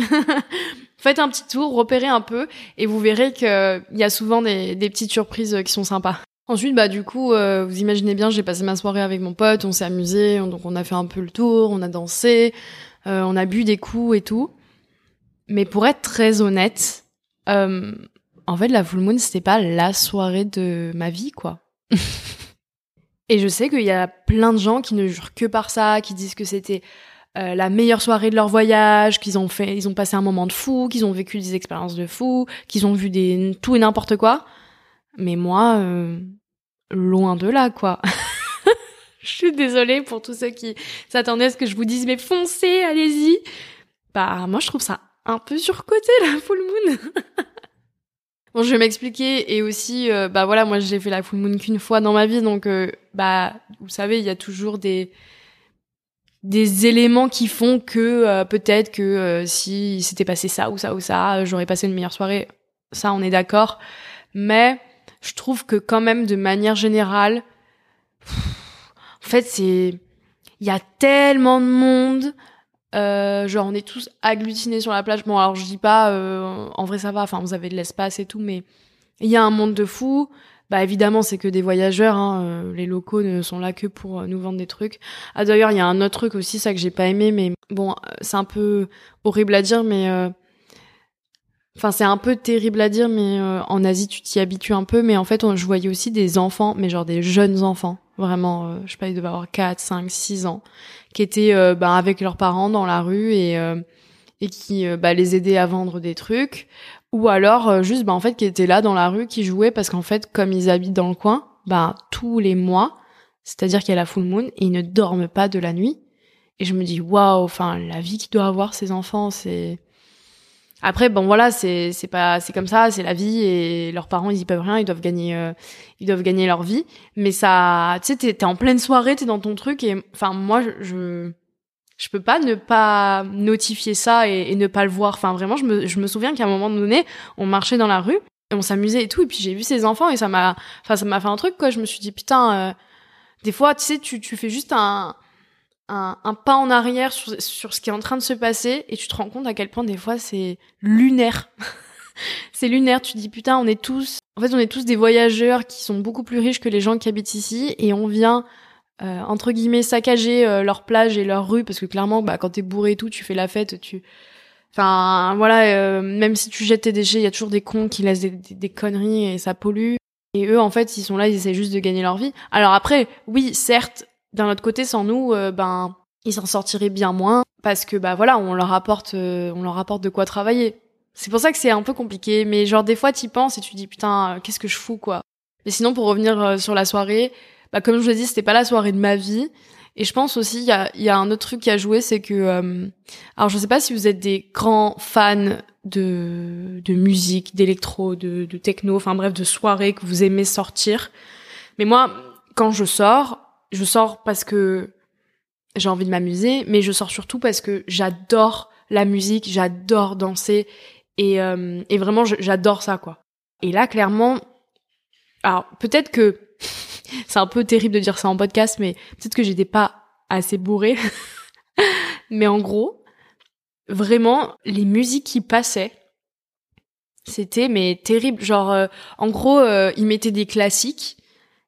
(laughs) Faites un petit tour, repérez un peu et vous verrez qu'il y a souvent des, petites surprises qui sont sympas. Ensuite, bah du coup, euh, vous imaginez bien, j'ai passé ma soirée avec mon pote, on s'est amusé, donc on a fait un peu le tour, on a dansé, euh, on a bu des coups et tout. Mais pour être très honnête, en fait, la full moon, c'était pas la soirée de ma vie, quoi. (laughs) Et je sais qu'il y a plein de gens qui ne jurent que par ça, qui disent que c'était euh, la meilleure soirée de leur voyage, qu'ils ont fait, ils ont passé un moment de fou, qu'ils ont vécu des expériences de fou, qu'ils ont vu des tout et n'importe quoi. Mais moi, euh, loin de là, quoi. (laughs) je suis désolée pour tous ceux qui s'attendaient à ce que je vous dise, mais foncez, allez-y. Bah, moi, je trouve ça un peu surcoté, la full moon. (laughs) Bon, je vais m'expliquer et aussi, euh, bah voilà, moi j'ai fait la full moon qu'une fois dans ma vie, donc euh, bah vous savez, il y a toujours des des éléments qui font que euh, peut-être que si s'était passé ça ou ça ou ça, j'aurais passé une meilleure soirée. Ça, on est d'accord. Mais je trouve que quand même, de manière générale, en fait, c'est il y a tellement de monde Euh, genre on est tous agglutinés sur la plage. Bon alors je dis pas, euh, en vrai ça va, enfin vous avez de l'espace et tout, mais il y a un monde de fous. Bah évidemment c'est que des voyageurs, hein, euh, les locaux ne sont là que pour euh, nous vendre des trucs. Ah d'ailleurs il y a un autre truc aussi, ça que j'ai pas aimé, mais bon c'est un peu horrible à dire, mais Enfin, c'est un peu terrible à dire, mais en Asie, tu t'y habitues un peu. Mais en fait, on, je voyais aussi des enfants, mais genre des jeunes enfants, vraiment, je sais pas, ils devaient avoir 4, 5, 6 ans, qui étaient euh, bah, avec leurs parents dans la rue et euh, et qui euh, bah, les aidaient à vendre des trucs ou alors juste bah en fait qui étaient là dans la rue qui jouaient parce qu'en fait comme ils habitent dans le coin bah tous les mois c'est-à-dire qu'il y a la full moon et ils ne dorment pas de la nuit et je me dis waouh enfin la vie qu'ils doivent avoir ces enfants c'est après, bon voilà, c'est c'est pas c'est comme ça, c'est la vie et leurs parents ils y peuvent rien, ils doivent gagner euh, ils doivent gagner leur vie. Mais ça, tu sais, t'es es en pleine soirée, t'es dans ton truc et enfin moi je je peux pas ne pas notifier ça et, ne pas le voir. Enfin vraiment, je me je me souviens qu'à un moment donné, on marchait dans la rue et on s'amusait et tout et puis j'ai vu ces enfants et ça m'a enfin ça m'a fait un truc quoi. Je me suis dit putain, euh, des fois tu sais tu tu fais juste un un, pas en arrière sur, sur ce qui est en train de se passer et tu te rends compte à quel point des fois c'est lunaire. (laughs) c'est lunaire, tu te dis putain, on est tous, en fait on est tous des voyageurs qui sont beaucoup plus riches que les gens qui habitent ici et on vient euh, entre guillemets saccager euh, leur plage et leur rue parce que clairement bah quand t'es bourré et tout, tu fais la fête, tu Enfin, voilà, euh, même si tu jettes tes déchets, il y a toujours des cons qui laissent des, des, conneries et ça pollue. Et eux, en fait, ils sont là, ils essaient juste de gagner leur vie. Alors après, oui, certes, d'un autre côté, sans nous, euh, ben ils s'en sortiraient bien moins parce que bah voilà, on leur apporte, euh, on leur apporte de quoi travailler. C'est pour ça que c'est un peu compliqué, mais genre des fois t'y penses et tu dis putain, euh, qu'est-ce que je fous quoi. Mais sinon pour revenir sur la soirée, bah comme je le dis, c'était pas la soirée de ma vie. Et je pense aussi, il y a, y a, un autre truc qui a joué, c'est que, alors je sais pas si vous êtes des grands fans de, de musique, d'électro, de, de techno, enfin bref, de soirée que vous aimez sortir. Mais moi, quand je sors, je sors parce que j'ai envie de m'amuser, mais je sors surtout parce que j'adore la musique, j'adore danser et, euh, et vraiment j'adore ça quoi. Et là clairement, alors peut-être que (laughs) c'est un peu terrible de dire ça en podcast, mais peut-être que j'étais pas assez bourrée. (laughs) mais en gros, vraiment les musiques qui passaient, c'était mais terrible. Genre euh, en gros, euh, ils mettaient des classiques,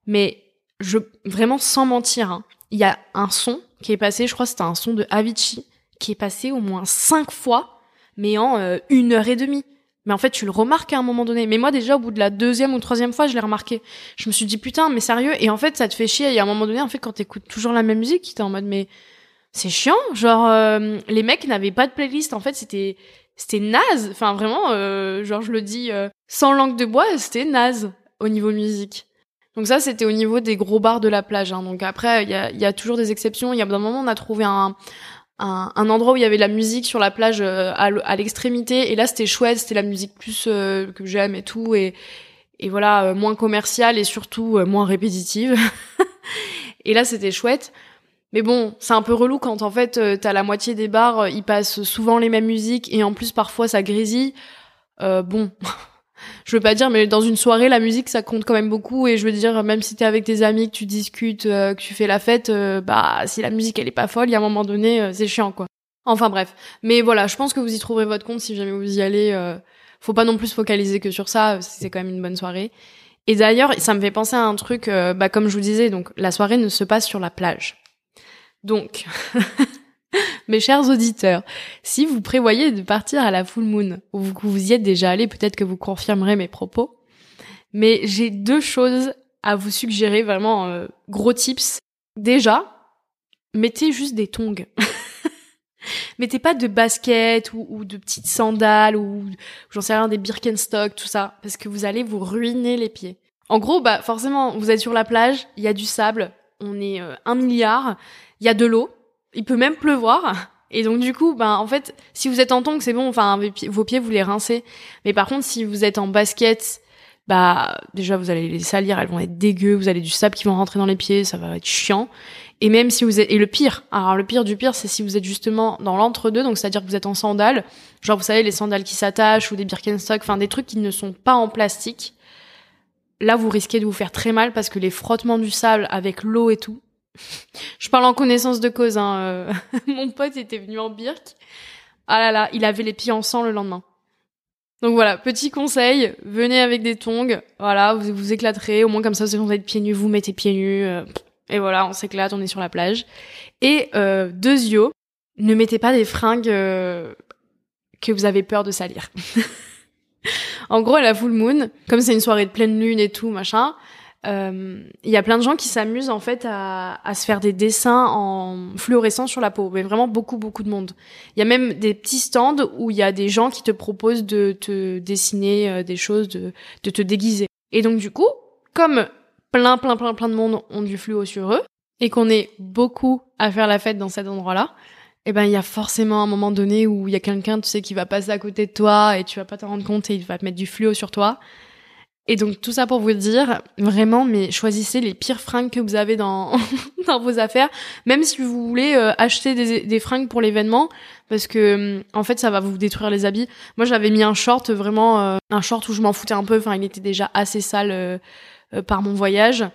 mais je vraiment sans mentir, hein, il y a un son qui est passé, je crois que c'était un son de Avicii, qui est passé au moins cinq fois, mais en euh, une heure et demie. Mais en fait, tu le remarques à un moment donné. Mais moi, déjà, au bout de la deuxième ou troisième fois, je l'ai remarqué. Je me suis dit, putain, mais sérieux? Et en fait, ça te fait chier. Et à un moment donné, en fait, quand t'écoutes toujours la même musique, t'es en mode, mais c'est chiant. Genre, euh, les mecs n'avaient pas de playlist. En fait, c'était, c'était naze. Enfin, vraiment, euh, genre, je le dis sans langue de bois, c'était naze au niveau musique. Donc ça, c'était au niveau des gros bars de la plage. Hein. Donc après, il y a, y a, toujours des exceptions. Il y a un moment, on a trouvé un, un, un, endroit où il y avait la musique sur la plage euh, à l'extrémité. Et là, c'était chouette. C'était la musique plus euh, que j'aime et tout. Et, et voilà, euh, moins commerciale et surtout moins répétitive. (laughs) et là, c'était chouette. Mais bon, c'est un peu relou quand en fait, t'as la moitié des bars, ils passent souvent les mêmes musiques et en plus parfois ça grésille. bon, (laughs) je veux pas dire, mais dans une soirée, la musique, ça compte quand même beaucoup. Et je veux dire, même si t'es avec tes amis, que tu discutes, euh, que tu fais la fête, euh, bah, si la musique, elle est pas folle, il y a un moment donné, euh, c'est chiant, quoi. Enfin bref. Mais voilà, je pense que vous y trouverez votre compte si jamais vous y allez. faut pas non plus focaliser que sur ça, c'est quand même une bonne soirée. Et d'ailleurs, ça me fait penser à un truc, bah, comme je vous disais, donc, la soirée ne se passe sur la plage. Donc, (laughs) Mes chers auditeurs, si vous prévoyez de partir à la full moon, ou que vous y êtes déjà allé, peut-être que vous confirmerez mes propos. Mais j'ai deux choses à vous suggérer, vraiment euh, gros tips. Déjà, mettez juste des tongs. (laughs) mettez pas de baskets ou, de petites sandales ou j'en sais rien des Birkenstock, tout ça, parce que vous allez vous ruiner les pieds. En gros, bah forcément, vous êtes sur la plage, il y a du sable, on est euh, un milliard, il y a de l'eau, il peut même pleuvoir. Et donc du coup, ben en fait, si vous êtes en tongs, c'est bon, enfin vos pieds vous les rincez. Mais par contre, si vous êtes en basket, bah déjà vous allez les salir, elles vont être dégueu, vous avez du sable qui vont rentrer dans les pieds, ça va être chiant. Et même si vous êtes et le pire, alors le pire du pire, c'est si vous êtes justement dans l'entre-deux, donc c'est-à-dire que vous êtes en sandales, genre vous savez les sandales qui s'attachent ou des Birkenstock, enfin des trucs qui ne sont pas en plastique. Là, vous risquez de vous faire très mal parce que les frottements du sable avec l'eau et tout, Je parle en connaissance de cause. Hein. euh. (laughs) Mon pote était venu en birk. Ah là là, il avait les pieds en sang le lendemain. Donc voilà, petit conseil, venez avec des tongs, voilà, vous vous éclaterez, au moins comme ça, si vous êtes pieds nus, vous mettez pieds nus, euh, et voilà, on s'éclate, on est sur la plage. Et euh, deux yeux, ne mettez pas des fringues euh, que vous avez peur de salir. (laughs) en gros, à la full moon, comme c'est une soirée de pleine lune et tout, machin, il y a plein de gens qui s'amusent en fait à, à se faire des dessins en fluorescent sur la peau, mais vraiment beaucoup beaucoup de monde. Il y a même des petits stands où il y a des gens qui te proposent de te dessiner euh, des choses, de, de te déguiser. Et donc du coup, comme plein plein plein plein de monde ont du fluo sur eux et qu'on est beaucoup à faire la fête dans cet endroit-là, eh ben il y a forcément un moment donné où il y a quelqu'un tu sais qui va passer à côté de toi et tu vas pas t'en rendre compte et il va te mettre du fluo sur toi. Et donc tout ça pour vous dire, vraiment, mais choisissez les pires fringues que vous avez dans (laughs) dans vos affaires, même si vous voulez euh, acheter des, des fringues pour l'événement, parce que hum, en fait ça va vous détruire les habits. Moi j'avais mis un short vraiment, euh, un short où je m'en foutais un peu, enfin il était déjà assez sale euh, euh, par mon voyage,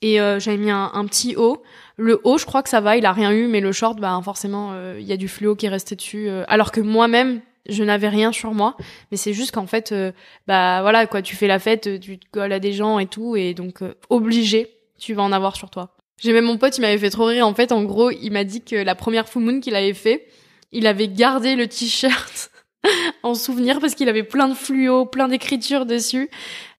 et euh, j'avais mis un, petit haut. Le haut je crois que ça va, il a rien eu, mais le short bah forcément euh, il y a du fluo qui est resté dessus, alors que moi-même je n'avais rien sur moi, mais c'est juste qu'en fait, euh, bah voilà quoi, tu fais la fête, tu te colles à des gens et tout, et donc euh, obligé, tu vas en avoir sur toi. J'ai même mon pote, il m'avait fait trop rire. En fait, en gros, il m'a dit que la première full moon qu'il avait fait, il avait gardé le t-shirt (laughs) en souvenir parce qu'il avait plein de fluo, plein d'écritures dessus.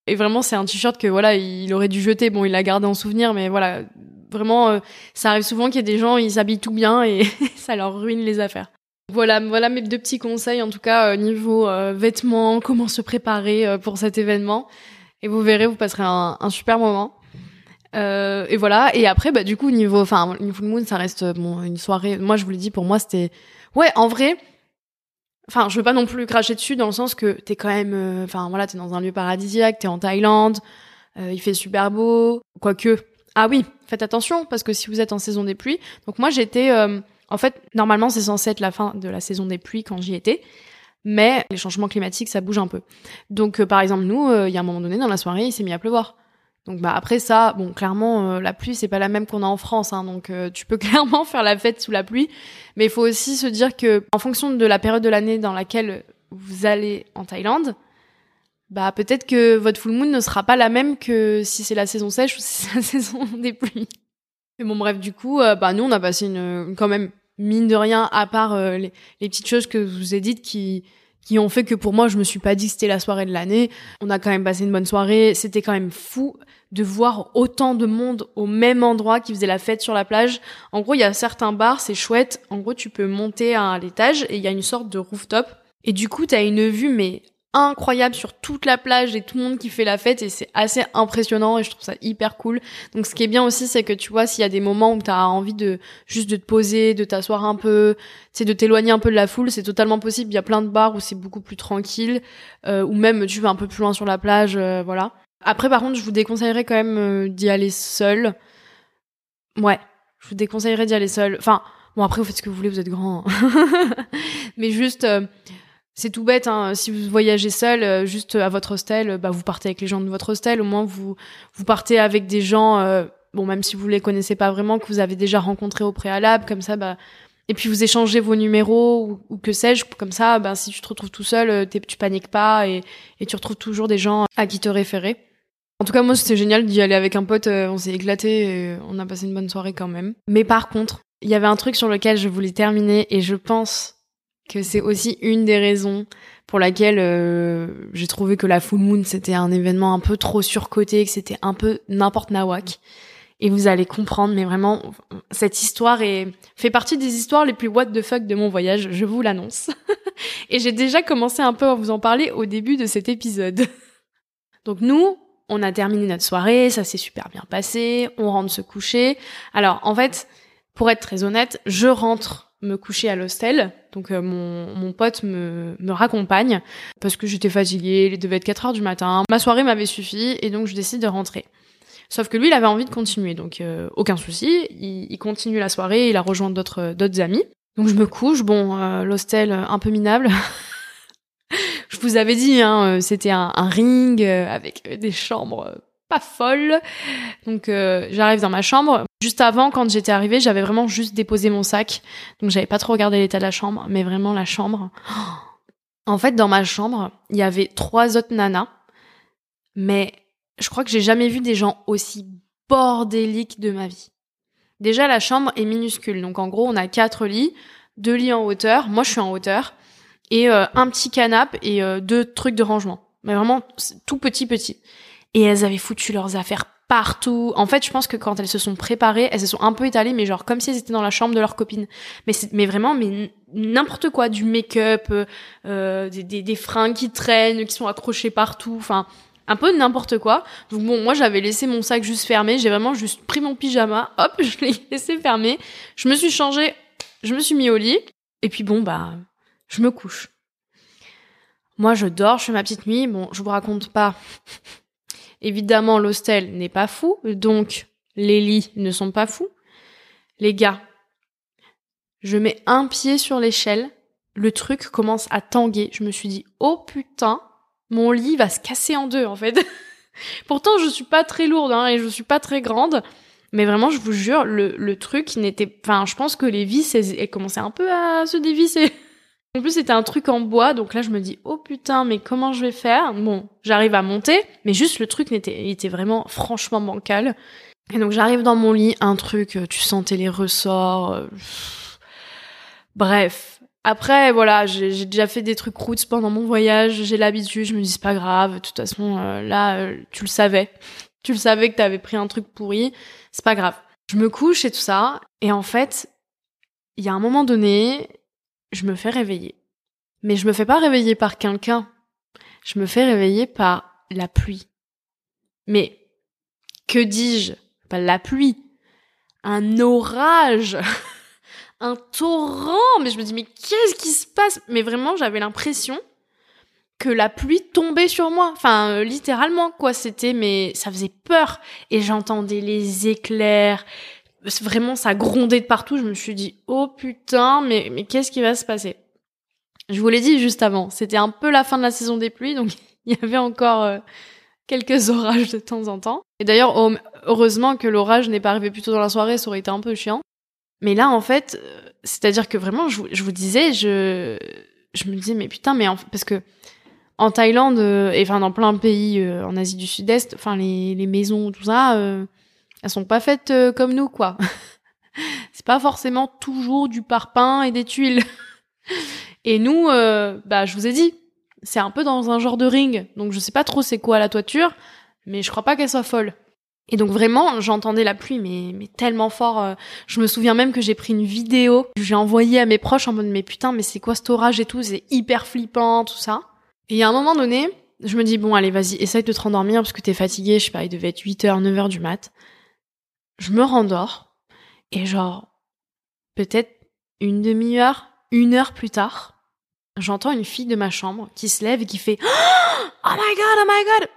Et vraiment, c'est un t-shirt que voilà, il aurait dû jeter. Bon, il l'a gardé en souvenir, mais voilà, vraiment, euh, ça arrive souvent qu'il y ait des gens, ils s'habillent tout bien et (laughs) ça leur ruine les affaires. Voilà, voilà mes deux petits conseils en tout cas euh, niveau euh, vêtements, comment se préparer euh, pour cet événement. Et vous verrez, vous passerez un, un super moment. Euh, et voilà. Et après, bah du coup niveau, enfin, une full moon, ça reste euh, bon une soirée. Moi, je vous l'ai dit, pour moi, c'était, ouais, en vrai. Enfin, je veux pas non plus cracher dessus dans le sens que t'es quand même, euh, enfin voilà, t'es dans un lieu paradisiaque, t'es en Thaïlande, il fait super beau, quoique. Ah oui, faites attention parce que si vous êtes en saison des pluies, donc moi j'étais en fait, normalement, c'est censé être la fin de la saison des pluies quand j'y étais. Mais les changements climatiques, ça bouge un peu. Donc, euh, par exemple, nous, euh, il y a un moment donné, dans la soirée, il s'est mis à pleuvoir. Donc, bah, après ça, bon, clairement, euh, la pluie, c'est pas la même qu'on a en France. Hein, donc, tu peux (laughs) clairement faire la fête sous la pluie. Mais il faut aussi se dire que, en fonction de la période de l'année dans laquelle vous allez en Thaïlande, bah, peut-être que votre full moon ne sera pas la même que si c'est la saison sèche ou si c'est la (laughs) saison des pluies. Mais bon, bref, du coup, euh, bah, nous, on a passé une, quand même, mine de rien, à part euh, les, les petites choses que je vous ai dites qui, qui ont fait que pour moi, je me suis pas dit que c'était la soirée de l'année. On a quand même passé une bonne soirée. C'était quand même fou de voir autant de monde au même endroit qui faisait la fête sur la plage. En gros, il y a certains bars, c'est chouette. En gros, tu peux monter à l'étage et il y a une sorte de rooftop. Et du coup, t'as une vue, mais incroyable sur toute la plage et tout le monde qui fait la fête et c'est assez impressionnant et je trouve ça hyper cool. Donc ce qui est bien aussi c'est que tu vois s'il y a des moments où tu as envie de juste de te poser, de t'asseoir un peu, c'est de t'éloigner un peu de la foule, c'est totalement possible. Il y a plein de bars où c'est beaucoup plus tranquille euh, ou même tu vas un peu plus loin sur la plage euh, voilà. Après par contre, je vous déconseillerais quand même euh, d'y aller seul. Ouais, je vous déconseillerais d'y aller seul. Enfin, bon après vous faites ce que vous voulez, vous êtes grand. hein. (laughs) Mais juste euh, c'est tout bête, hein. si vous voyagez seul, euh, juste à votre hostel, bah, vous partez avec les gens de votre hostel, au moins vous, vous partez avec des gens, euh, bon, même si vous les connaissez pas vraiment, que vous avez déjà rencontrés au préalable, comme ça, bah, et puis vous échangez vos numéros ou, que sais-je, comme ça, bah, si tu te retrouves tout seul, euh, tu paniques pas et, et tu retrouves toujours des gens à qui te référer. En tout cas, moi, c'était génial d'y aller avec un pote, on s'est éclaté et on a passé une bonne soirée quand même. Mais par contre, il y avait un truc sur lequel je voulais terminer et je pense que c'est aussi une des raisons pour laquelle euh, j'ai trouvé que la full moon c'était un événement un peu trop surcoté, que c'était un peu n'importe nawak. Et vous allez comprendre, mais vraiment, cette histoire est, fait partie des histoires les plus what the fuck de mon voyage, je vous l'annonce. (laughs) Et j'ai déjà commencé un peu à vous en parler au début de cet épisode. (laughs) Donc nous, on a terminé notre soirée, ça s'est super bien passé, on rentre se coucher. Alors en fait, pour être très honnête, je rentre me coucher à l'hostel. Donc euh, mon, mon pote me, me raccompagne parce que j'étais fatiguée, il devait être 4 heures du matin. Ma soirée m'avait suffi et donc je décide de rentrer. Sauf que lui, il avait envie de continuer, donc euh, aucun souci. Il, il continue la soirée, il a rejoint d'autres d'autres amis. Donc je me couche, bon, euh, l'hostel euh, un peu minable. (laughs) je vous avais dit, hein, euh, c'était un, un ring euh, avec euh, des chambres euh, pas folles. Donc euh, j'arrive dans ma chambre. Juste avant, quand j'étais arrivée, j'avais vraiment juste déposé mon sac. Donc j'avais pas trop regardé l'état de la chambre, mais vraiment la chambre. (gasps) En fait, dans ma chambre, il y avait trois autres nanas. Mais je crois que j'ai jamais vu des gens aussi bordéliques de ma vie. Déjà, la chambre est minuscule. Donc en gros, on a quatre lits, deux lits en hauteur. Moi, je suis en hauteur. Et euh, un petit canapé et euh, deux trucs de rangement. Mais vraiment tout petit, petit. Et elles avaient foutu leurs affaires partout. En fait, je pense que quand elles se sont préparées, elles se sont un peu étalées, mais genre comme si elles étaient dans la chambre de leur copine. Mais mais vraiment, mais n'importe quoi, du make-up, euh, euh des, des, des, fringues qui traînent, qui sont accrochées partout. Enfin, un peu n'importe quoi. Donc bon, moi j'avais laissé mon sac juste fermé. J'ai vraiment juste pris mon pyjama, hop, (laughs) je l'ai laissé fermé. Je me suis changée, je me suis mis au lit. Et puis bon, bah, je me couche. Moi, je dors, je fais ma petite nuit. Bon, je vous raconte pas Évidemment, l'hostel n'est pas fou, donc les lits ne sont pas fous. Les gars, je mets un pied sur l'échelle, le truc commence à tanguer. Je me suis dit, oh putain, mon lit va se casser en deux en fait. (laughs) Pourtant, je suis pas très lourde hein, et je suis pas très grande. Mais vraiment, je vous jure, le, truc n'était... Enfin, je pense que les vis, elles commençaient un peu à se dévisser. (laughs) En plus, c'était un truc en bois, donc là, je me dis, oh putain, mais comment je vais faire? Bon, j'arrive à monter, mais juste le truc n'était, était vraiment franchement bancal. Et donc, j'arrive dans mon lit, un truc, euh, tu sentais les ressorts. Euh, bref. Après, voilà, j'ai déjà fait des trucs roots pendant mon voyage, j'ai l'habitude, je me dis, c'est pas grave, de toute façon, euh, là, tu le savais. Tu le savais que t'avais pris un truc pourri, c'est pas grave. Je me couche et tout ça, et en fait, il y a un moment donné, je me fais réveiller. Mais je me fais pas réveiller par quelqu'un. Je me fais réveiller par la pluie. Mais que dis-je? Pas la pluie. Un orage. (laughs) un torrent. Mais je me dis, mais qu'est-ce qui se passe? Mais vraiment, j'avais l'impression que la pluie tombait sur moi. Enfin, euh, littéralement, quoi. C'était, mais ça faisait peur. Et j'entendais les éclairs, vraiment ça grondait de partout. Je me suis dit oh putain, mais mais qu'est-ce qui va se passer? Je vous l'ai dit juste avant, c'était un peu la fin de la saison des pluies, donc (laughs) il y avait encore euh, quelques (laughs) orages de temps en temps. Et d'ailleurs, heureusement que l'orage n'est pas arrivé plus tôt dans la soirée, ça aurait été un peu chiant. Mais là, en fait, euh, c'est-à-dire que vraiment, je, je, vous disais, je je me disais mais putain, mais en, parce que en Thaïlande euh, et enfin dans plein de pays en Asie du Sud-Est, enfin les, les maisons tout ça, elles sont pas faites euh, comme nous, quoi. (laughs) c'est pas forcément toujours du parpaing et des tuiles. (laughs) et nous, euh, bah, je vous ai dit, c'est un peu dans un genre de ring. Donc je sais pas trop c'est quoi la toiture, mais je crois pas qu'elle soit folle. Et donc vraiment, j'entendais la pluie, mais, mais tellement fort. Euh, je me souviens même que j'ai pris une vidéo, j'ai envoyé à mes proches en mode mais putain, mais c'est quoi cet orage et tout, c'est hyper flippant, tout ça. Et à un moment donné, je me dis bon allez vas-y, essaye de te rendormir parce que t'es fatigué, je sais pas, il devait être 8h, 9h du mat je me rendors et genre peut-être une demi-heure, une heure plus tard, j'entends une fille de ma chambre qui se lève et qui fait (gasps) Oh my god, oh my god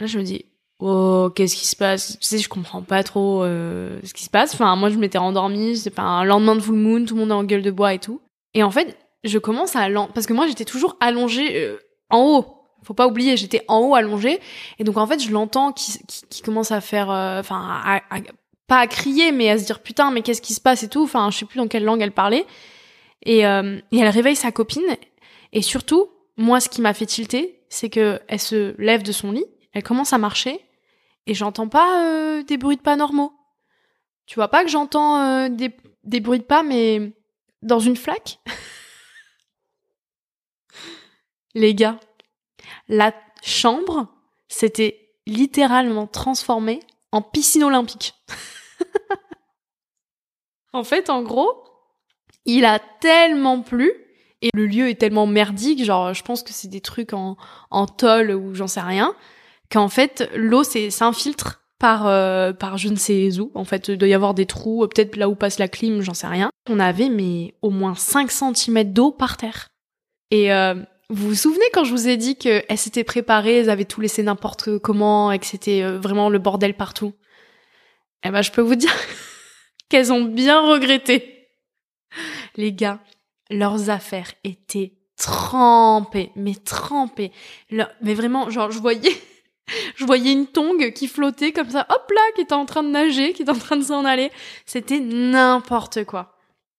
Là je me dis Oh, qu'est-ce qui se passe? Tu sais, je comprends pas trop euh, ce qui se passe. Enfin, moi je m'étais rendormie, c'est pas un lendemain de full moon, tout le monde est en gueule de bois et tout. Et en fait, je commence à parce que moi j'étais toujours allongée euh, en haut. Faut pas oublier, j'étais en haut allongée et donc en fait, je l'entends qui, commence à faire euh, enfin pas à crier, mais à se dire putain, mais qu'est-ce qui se passe et tout. Enfin, je sais plus dans quelle langue elle parlait. Et, euh, et elle réveille sa copine. Et surtout, moi, ce qui m'a fait tilter, c'est que elle se lève de son lit, elle commence à marcher, et j'entends pas euh, des bruits de pas normaux. Tu vois pas que j'entends euh, des, des bruits de pas, mais dans une flaque? (laughs) Les gars, la chambre s'était littéralement transformée en piscine olympique. (laughs) en fait, en gros, il a tellement plu et le lieu est tellement merdique, genre je pense que c'est des trucs en, en tôle ou j'en sais rien, qu'en fait l'eau s'infiltre par euh, par je ne sais où. En fait, il doit y avoir des trous, peut-être là où passe la clim, j'en sais rien. On avait mais au moins 5 cm d'eau par terre. Et euh, vous vous souvenez quand je vous ai dit qu'elles s'étaient préparées, elles avaient tout laissé n'importe comment et que c'était euh, vraiment le bordel partout? Eh ben, je peux vous dire qu'elles ont bien regretté. Les gars, leurs affaires étaient trempées, mais trempées. Mais vraiment, genre, je voyais, (laughs) Je voyais une tongue qui flottait comme ça, hop là, qui était en train de nager, qui était en train de s'en aller. C'était n'importe quoi.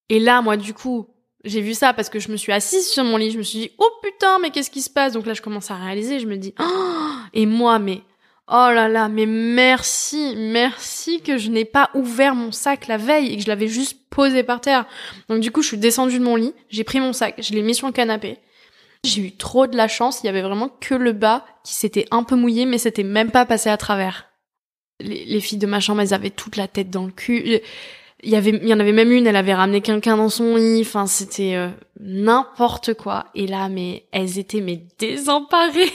Et là, moi, du coup, j'ai vu ça parce que je me suis assise sur mon lit. Je me suis dit, oh putain, mais qu'est-ce qui se passe? Donc là, je commence à réaliser. Je me dis, oh (gasps) et moi, mais, oh là là, mais merci, merci que je n'ai pas ouvert mon sac la veille et que je l'avais juste posé par terre. Donc du coup, je suis descendue de mon lit, j'ai pris mon sac, je l'ai mis sur le canapé. J'ai eu trop de la chance, il y avait vraiment que le bas qui s'était un peu mouillé, mais c'était même pas passé à travers. Les, les filles de ma chambre, elles avaient toute la tête dans le cul il y avait il y en avait même une elle avait ramené quelqu'un dans son lit enfin c'était euh, n'importe quoi et là mais elles étaient mais désemparées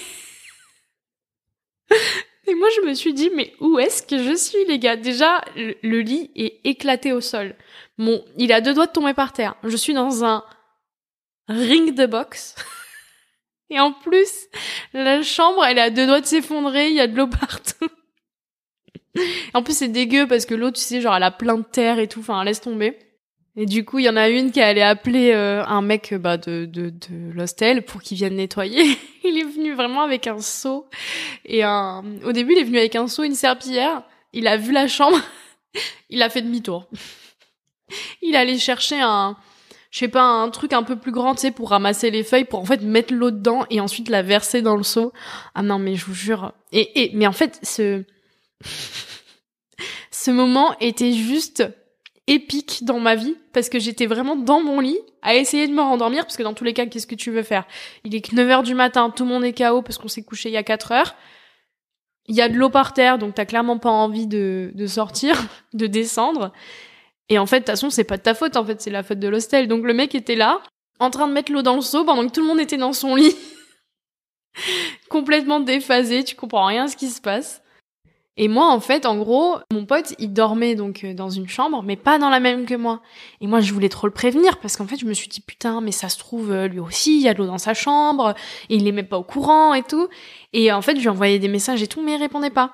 et moi je me suis dit mais où est-ce que je suis les gars? Déjà le, lit est éclaté au sol. Bon il a deux doigts de tomber par terre. Je suis dans un ring de boxe. (laughs) Et en plus la chambre elle a deux doigts de s'effondrer il y a de l'eau partout. (laughs) En plus, c'est dégueu parce que l'eau, tu sais, genre, elle a plein de terre et tout. Enfin, laisse tomber. Et du coup, il y en a une qui allait appeler euh, un mec bah, de, de, de l'hostel pour qu'il vienne nettoyer. (laughs) il est venu vraiment avec un seau. Et un... au début, il est venu avec un seau, une serpillière. Il a vu la chambre. (laughs) il a fait demi-tour. (laughs) il allait chercher un, je sais pas, un truc un peu plus grand, tu sais, pour ramasser les feuilles, pour en fait mettre l'eau dedans et ensuite la verser dans le seau. Ah non, mais je vous jure. Et, et mais en fait, ce ce moment était juste épique dans ma vie parce que j'étais vraiment dans mon lit à essayer de me rendormir parce que dans tous les cas, qu'est-ce que tu veux faire? Il est que 9 heures du matin, tout le monde est KO parce qu'on s'est couché il y a 4 heures. Il y a de l'eau par terre, donc t'as clairement pas envie de, de sortir, (laughs) de descendre. Et en fait, de toute façon, c'est pas de ta faute, en fait, c'est la faute de l'hostel. Donc le mec était là, en train de mettre l'eau dans le seau pendant que tout le monde était dans son lit. (laughs) Complètement déphasé, tu comprends rien à ce qui se passe. Et moi, en fait, en gros, mon pote, il dormait donc euh, dans une chambre, mais pas dans la même que moi. Et moi, je voulais trop le prévenir parce qu'en fait, je me suis dit putain, mais ça se trouve euh, lui aussi, il y a de l'eau dans sa chambre, et il est même pas au courant et tout. Et en fait, je lui envoyais des messages et tout, mais il répondait pas.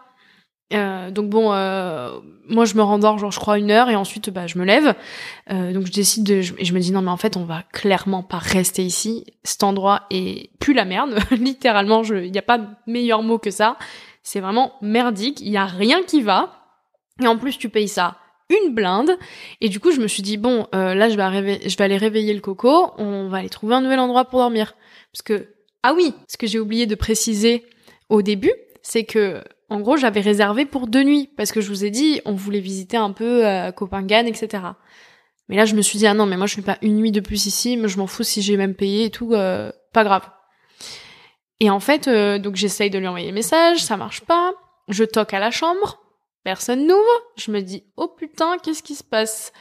Euh, donc bon, euh, moi je me rendors genre je crois une heure et ensuite bah je me lève. Euh, donc je décide de, je, je me dis non mais en fait on va clairement pas rester ici. Cet endroit est plus la merde, (laughs) littéralement. Il n'y a pas meilleur mot que ça. C'est vraiment merdique, il y a rien qui va. Et en plus, tu payes ça une blinde. Et du coup, je me suis dit, bon, euh, là, je vais, je vais aller réveiller le coco, on va aller trouver un nouvel endroit pour dormir. Parce que, ah oui, ce que j'ai oublié de préciser au début, c'est que, en gros, j'avais réservé pour deux nuits. Parce que je vous ai dit, on voulait visiter un peu euh, Copenhague, etc. Mais là, je me suis dit, ah non, mais moi, je fais pas une nuit de plus ici, mais je m'en fous si j'ai même payé et tout, euh, pas grave. Et en fait, euh, donc j'essaye de lui envoyer des messages, ça marche pas. Je toque à la chambre, personne n'ouvre. Je me dis, oh putain, qu'est-ce qui se passe?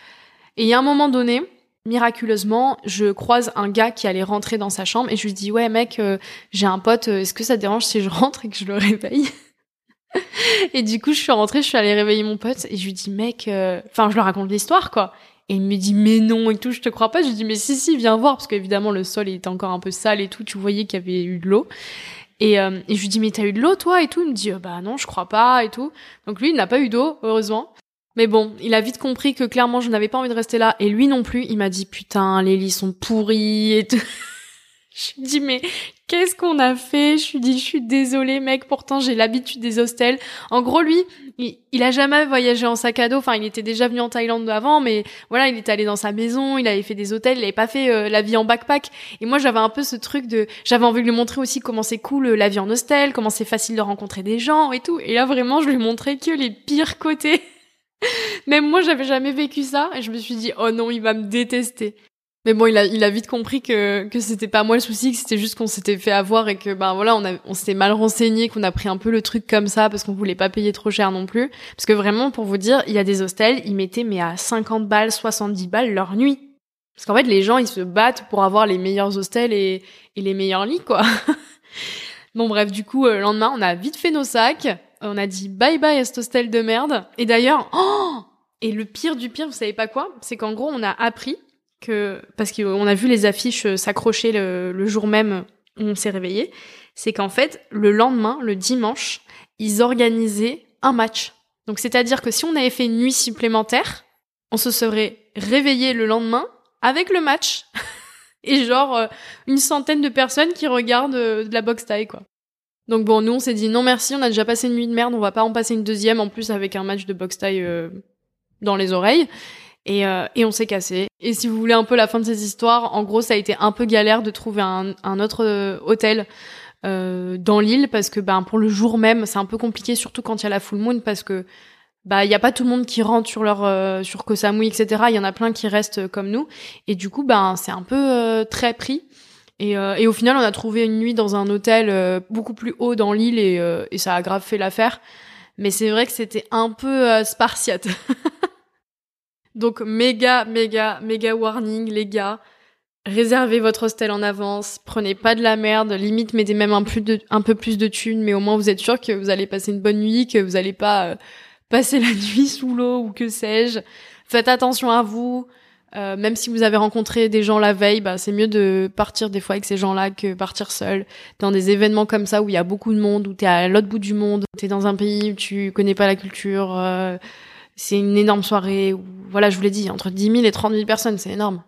Et a un moment donné, miraculeusement, je croise un gars qui allait rentrer dans sa chambre et je lui dis, ouais mec, euh, j'ai un pote, euh, est-ce que ça dérange si je rentre et que je le (laughs) réveille? Et du coup, je suis rentrée, je suis allée réveiller mon pote et je lui dis, mec, enfin, je lui raconte l'histoire, quoi. Et il me dit mais non et tout, je te crois pas. Je lui dis mais si si, viens voir parce qu'évidemment le sol était encore un peu sale et tout. Tu voyais qu'il y avait eu de l'eau. Et, euh, et je lui dis mais t'as eu de l'eau toi et tout? Il me dit euh, bah non, je crois pas et tout. Donc lui il n'a pas eu d'eau heureusement. Mais bon, il a vite compris que clairement je n'avais pas envie de rester là et lui non plus. Il m'a dit putain les lits sont pourris et tout. (laughs) je lui dis mais qu'est-ce qu'on a fait? Je lui dis, je suis désolée, mec. Pourtant, j'ai l'habitude des hostels. En gros, lui, il, a jamais voyagé en sac à dos. Enfin, il était déjà venu en Thaïlande avant, mais voilà, il était allé dans sa maison, il avait fait des hôtels, il avait pas fait euh, la vie en backpack. Et moi, j'avais un peu ce truc de, j'avais envie de lui montrer aussi comment c'est cool euh, la vie en hostel, comment c'est facile de rencontrer des gens et tout. Et là, vraiment, je lui montrais que les pires côtés. (laughs) Même moi, j'avais jamais vécu ça, et je me suis dit, oh non, il va me détester. Mais bon, il a, il a vite compris que, que c'était pas moi le souci, que c'était juste qu'on s'était fait avoir et que, ben voilà, on, a, on s'était mal renseigné, qu'on a pris un peu le truc comme ça parce qu'on voulait pas payer trop cher non plus. Parce que vraiment, pour vous dire, il y a des hostels, ils mettaient mais à 50 balles, 70 balles leur nuit. Parce qu'en fait, les gens, ils se battent pour avoir les meilleurs hostels et, et les meilleurs lits, quoi. (laughs) bon, bref, du coup, euh, le lendemain, on a vite fait nos sacs. On a dit bye bye à cet hostel de merde. Et d'ailleurs, oh! Et le pire du pire, vous savez pas quoi? C'est qu'en gros, on a appris que parce qu'on a vu les affiches euh, s'accrocher le, jour même où on s'est réveillé, c'est qu'en fait le lendemain, le dimanche, ils organisaient un match. Donc c'est-à-dire que si on avait fait une nuit supplémentaire, on se serait réveillé le lendemain avec le match (laughs) et genre euh, une centaine de personnes qui regardent euh, de la boxe taille quoi. Donc bon, nous on s'est dit non merci, on a déjà passé une nuit de merde, on va pas en passer une deuxième en plus avec un match de boxe taille dans les oreilles. Et, euh, et on s'est cassé. Et si vous voulez un peu la fin de ces histoires, en gros ça a été un peu galère de trouver un, un autre euh, hôtel euh, dans l'île parce que ben pour le jour même c'est un peu compliqué surtout quand il y a la full moon parce que bah il y a pas tout le monde qui rentre sur leur euh, sur Koh Samui etc il y en a plein qui restent comme nous. Et du coup ben c'est un peu très pris. Et, et, au final on a trouvé une nuit dans un hôtel beaucoup plus haut dans l'île et, et ça a grave fait l'affaire. Mais c'est vrai que c'était un peu spartiate (laughs) Donc méga, méga, méga warning, les gars. Réservez votre hostel en avance, prenez pas de la merde, limite mettez même un, peu plus de thunes, mais au moins vous êtes sûr que vous allez passer une bonne nuit, que vous allez pas euh, passer (laughs) la nuit sous l'eau ou que sais-je. Faites attention à vous, euh, même si vous avez rencontré des gens la veille, bah, c'est mieux de partir des fois avec ces gens-là que partir seul dans des événements comme ça où il y a beaucoup de monde, où t'es à l'autre bout du monde, t'es dans un pays où tu connais pas la culture. Euh, c'est une énorme soirée voilà, je vous l'ai dit, entre 10 000 et 30 000 personnes, c'est énorme.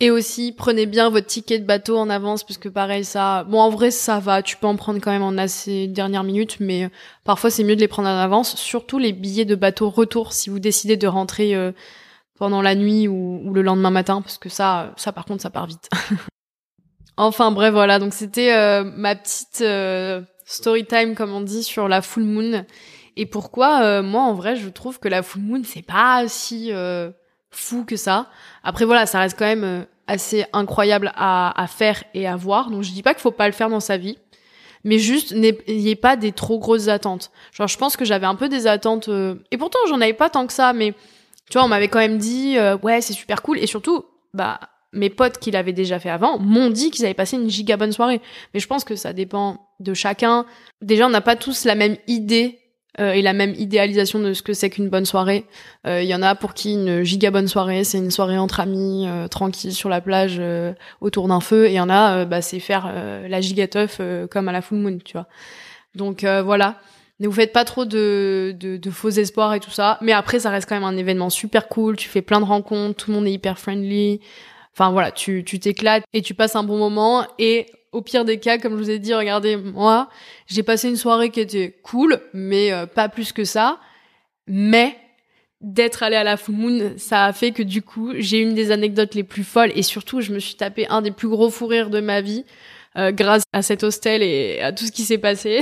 Et aussi, prenez bien votre ticket de bateau en avance, puisque pareil, ça, bon, en vrai, ça va, tu peux en prendre quand même en assez dernière minute, mais euh, parfois c'est mieux de les prendre en avance, surtout les billets de bateau retour, si vous décidez de rentrer euh, pendant la nuit ou, le lendemain matin, parce que ça, ça par contre, ça part vite. (laughs) enfin bref, voilà, donc c'était euh, ma petite story time, comme on dit, sur la full moon. Et pourquoi euh, moi en vrai je trouve que la full moon c'est pas si euh, fou que ça. Après voilà, ça reste quand même euh, assez incroyable à, à, faire et à voir. Donc je dis pas qu'il faut pas le faire dans sa vie, mais juste n'ayez pas des trop grosses attentes. Genre je pense que j'avais un peu des attentes et pourtant j'en avais pas tant que ça, mais tu vois on m'avait quand même dit ouais c'est super cool et surtout bah mes potes qui l'avaient déjà fait avant m'ont dit qu'ils avaient passé une giga bonne soirée. Mais je pense que ça dépend de chacun. Déjà, on n'a pas tous la même idée euh, et la même idéalisation de ce que c'est qu'une bonne soirée. Il euh, y en a pour qui une giga bonne soirée, c'est une soirée entre amis, euh, tranquille sur la plage, autour d'un feu. Et il y en a, bah, c'est faire la giga comme à la full moon, tu vois. Donc voilà. Ne vous faites pas trop de, de, de, faux espoirs et tout ça. Mais après, ça reste quand même un événement super cool. Tu fais plein de rencontres, tout le monde est hyper friendly. Enfin voilà, tu tu t'éclates et tu passes un bon moment. Et au pire des cas, comme je vous ai dit, regardez, moi, j'ai passé une soirée qui était cool, mais euh, pas plus que ça. Mais d'être allé à la full moon, ça a fait que du coup, j'ai une des anecdotes les plus folles et surtout, je me suis tapé un des plus gros fous rires de ma vie euh, grâce à cet hostel et à tout ce qui s'est passé.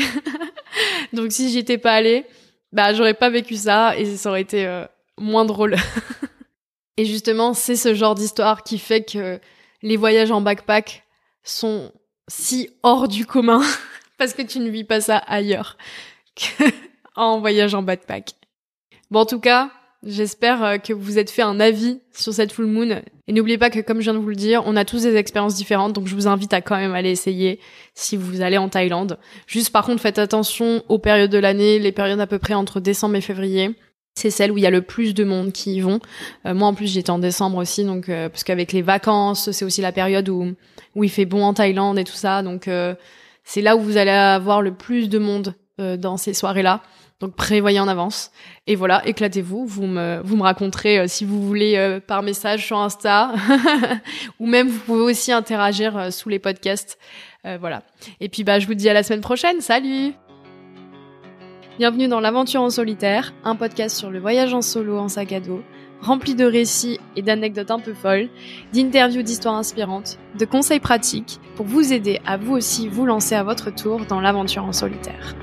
(laughs) Donc si j'y étais pas allée, bah j'aurais pas vécu ça et ça aurait été euh, moins drôle. (laughs) et justement, c'est ce genre d'histoire qui fait que les voyages en backpack sont si hors du commun (laughs) parce que tu ne vis pas ça ailleurs (laughs) qu'en voyage en backpack. Bon, en tout cas, j'espère euh, que vous êtes fait un avis sur cette full moon. Et n'oubliez pas que, comme je viens de vous le dire, on a tous des expériences différentes, donc je vous invite à quand même aller essayer si vous allez en Thaïlande. Juste, par contre, faites attention aux périodes de l'année, les périodes à peu près entre décembre et février. C'est celle où il y a le plus de monde qui y vont. Euh, moi, en plus, j'étais en décembre aussi, donc euh, parce qu'avec les vacances, c'est aussi la période où où il fait bon en Thaïlande et tout ça. Donc euh, c'est là où vous allez avoir le plus de monde euh, dans ces soirées-là. Donc prévoyez en avance. Et voilà, éclatez-vous. Vous me, vous me raconterez euh, si vous voulez par message sur Insta. (laughs) Ou même vous pouvez aussi interagir sous les podcasts. voilà. Et puis bah je vous dis à la semaine prochaine. Salut Bienvenue dans l'aventure en solitaire, un podcast sur le voyage en solo en sac à dos rempli de récits et d'anecdotes un peu folles, d'interviews d'histoires inspirantes, de conseils pratiques pour vous aider à vous aussi vous lancer à votre tour dans l'aventure en solitaire.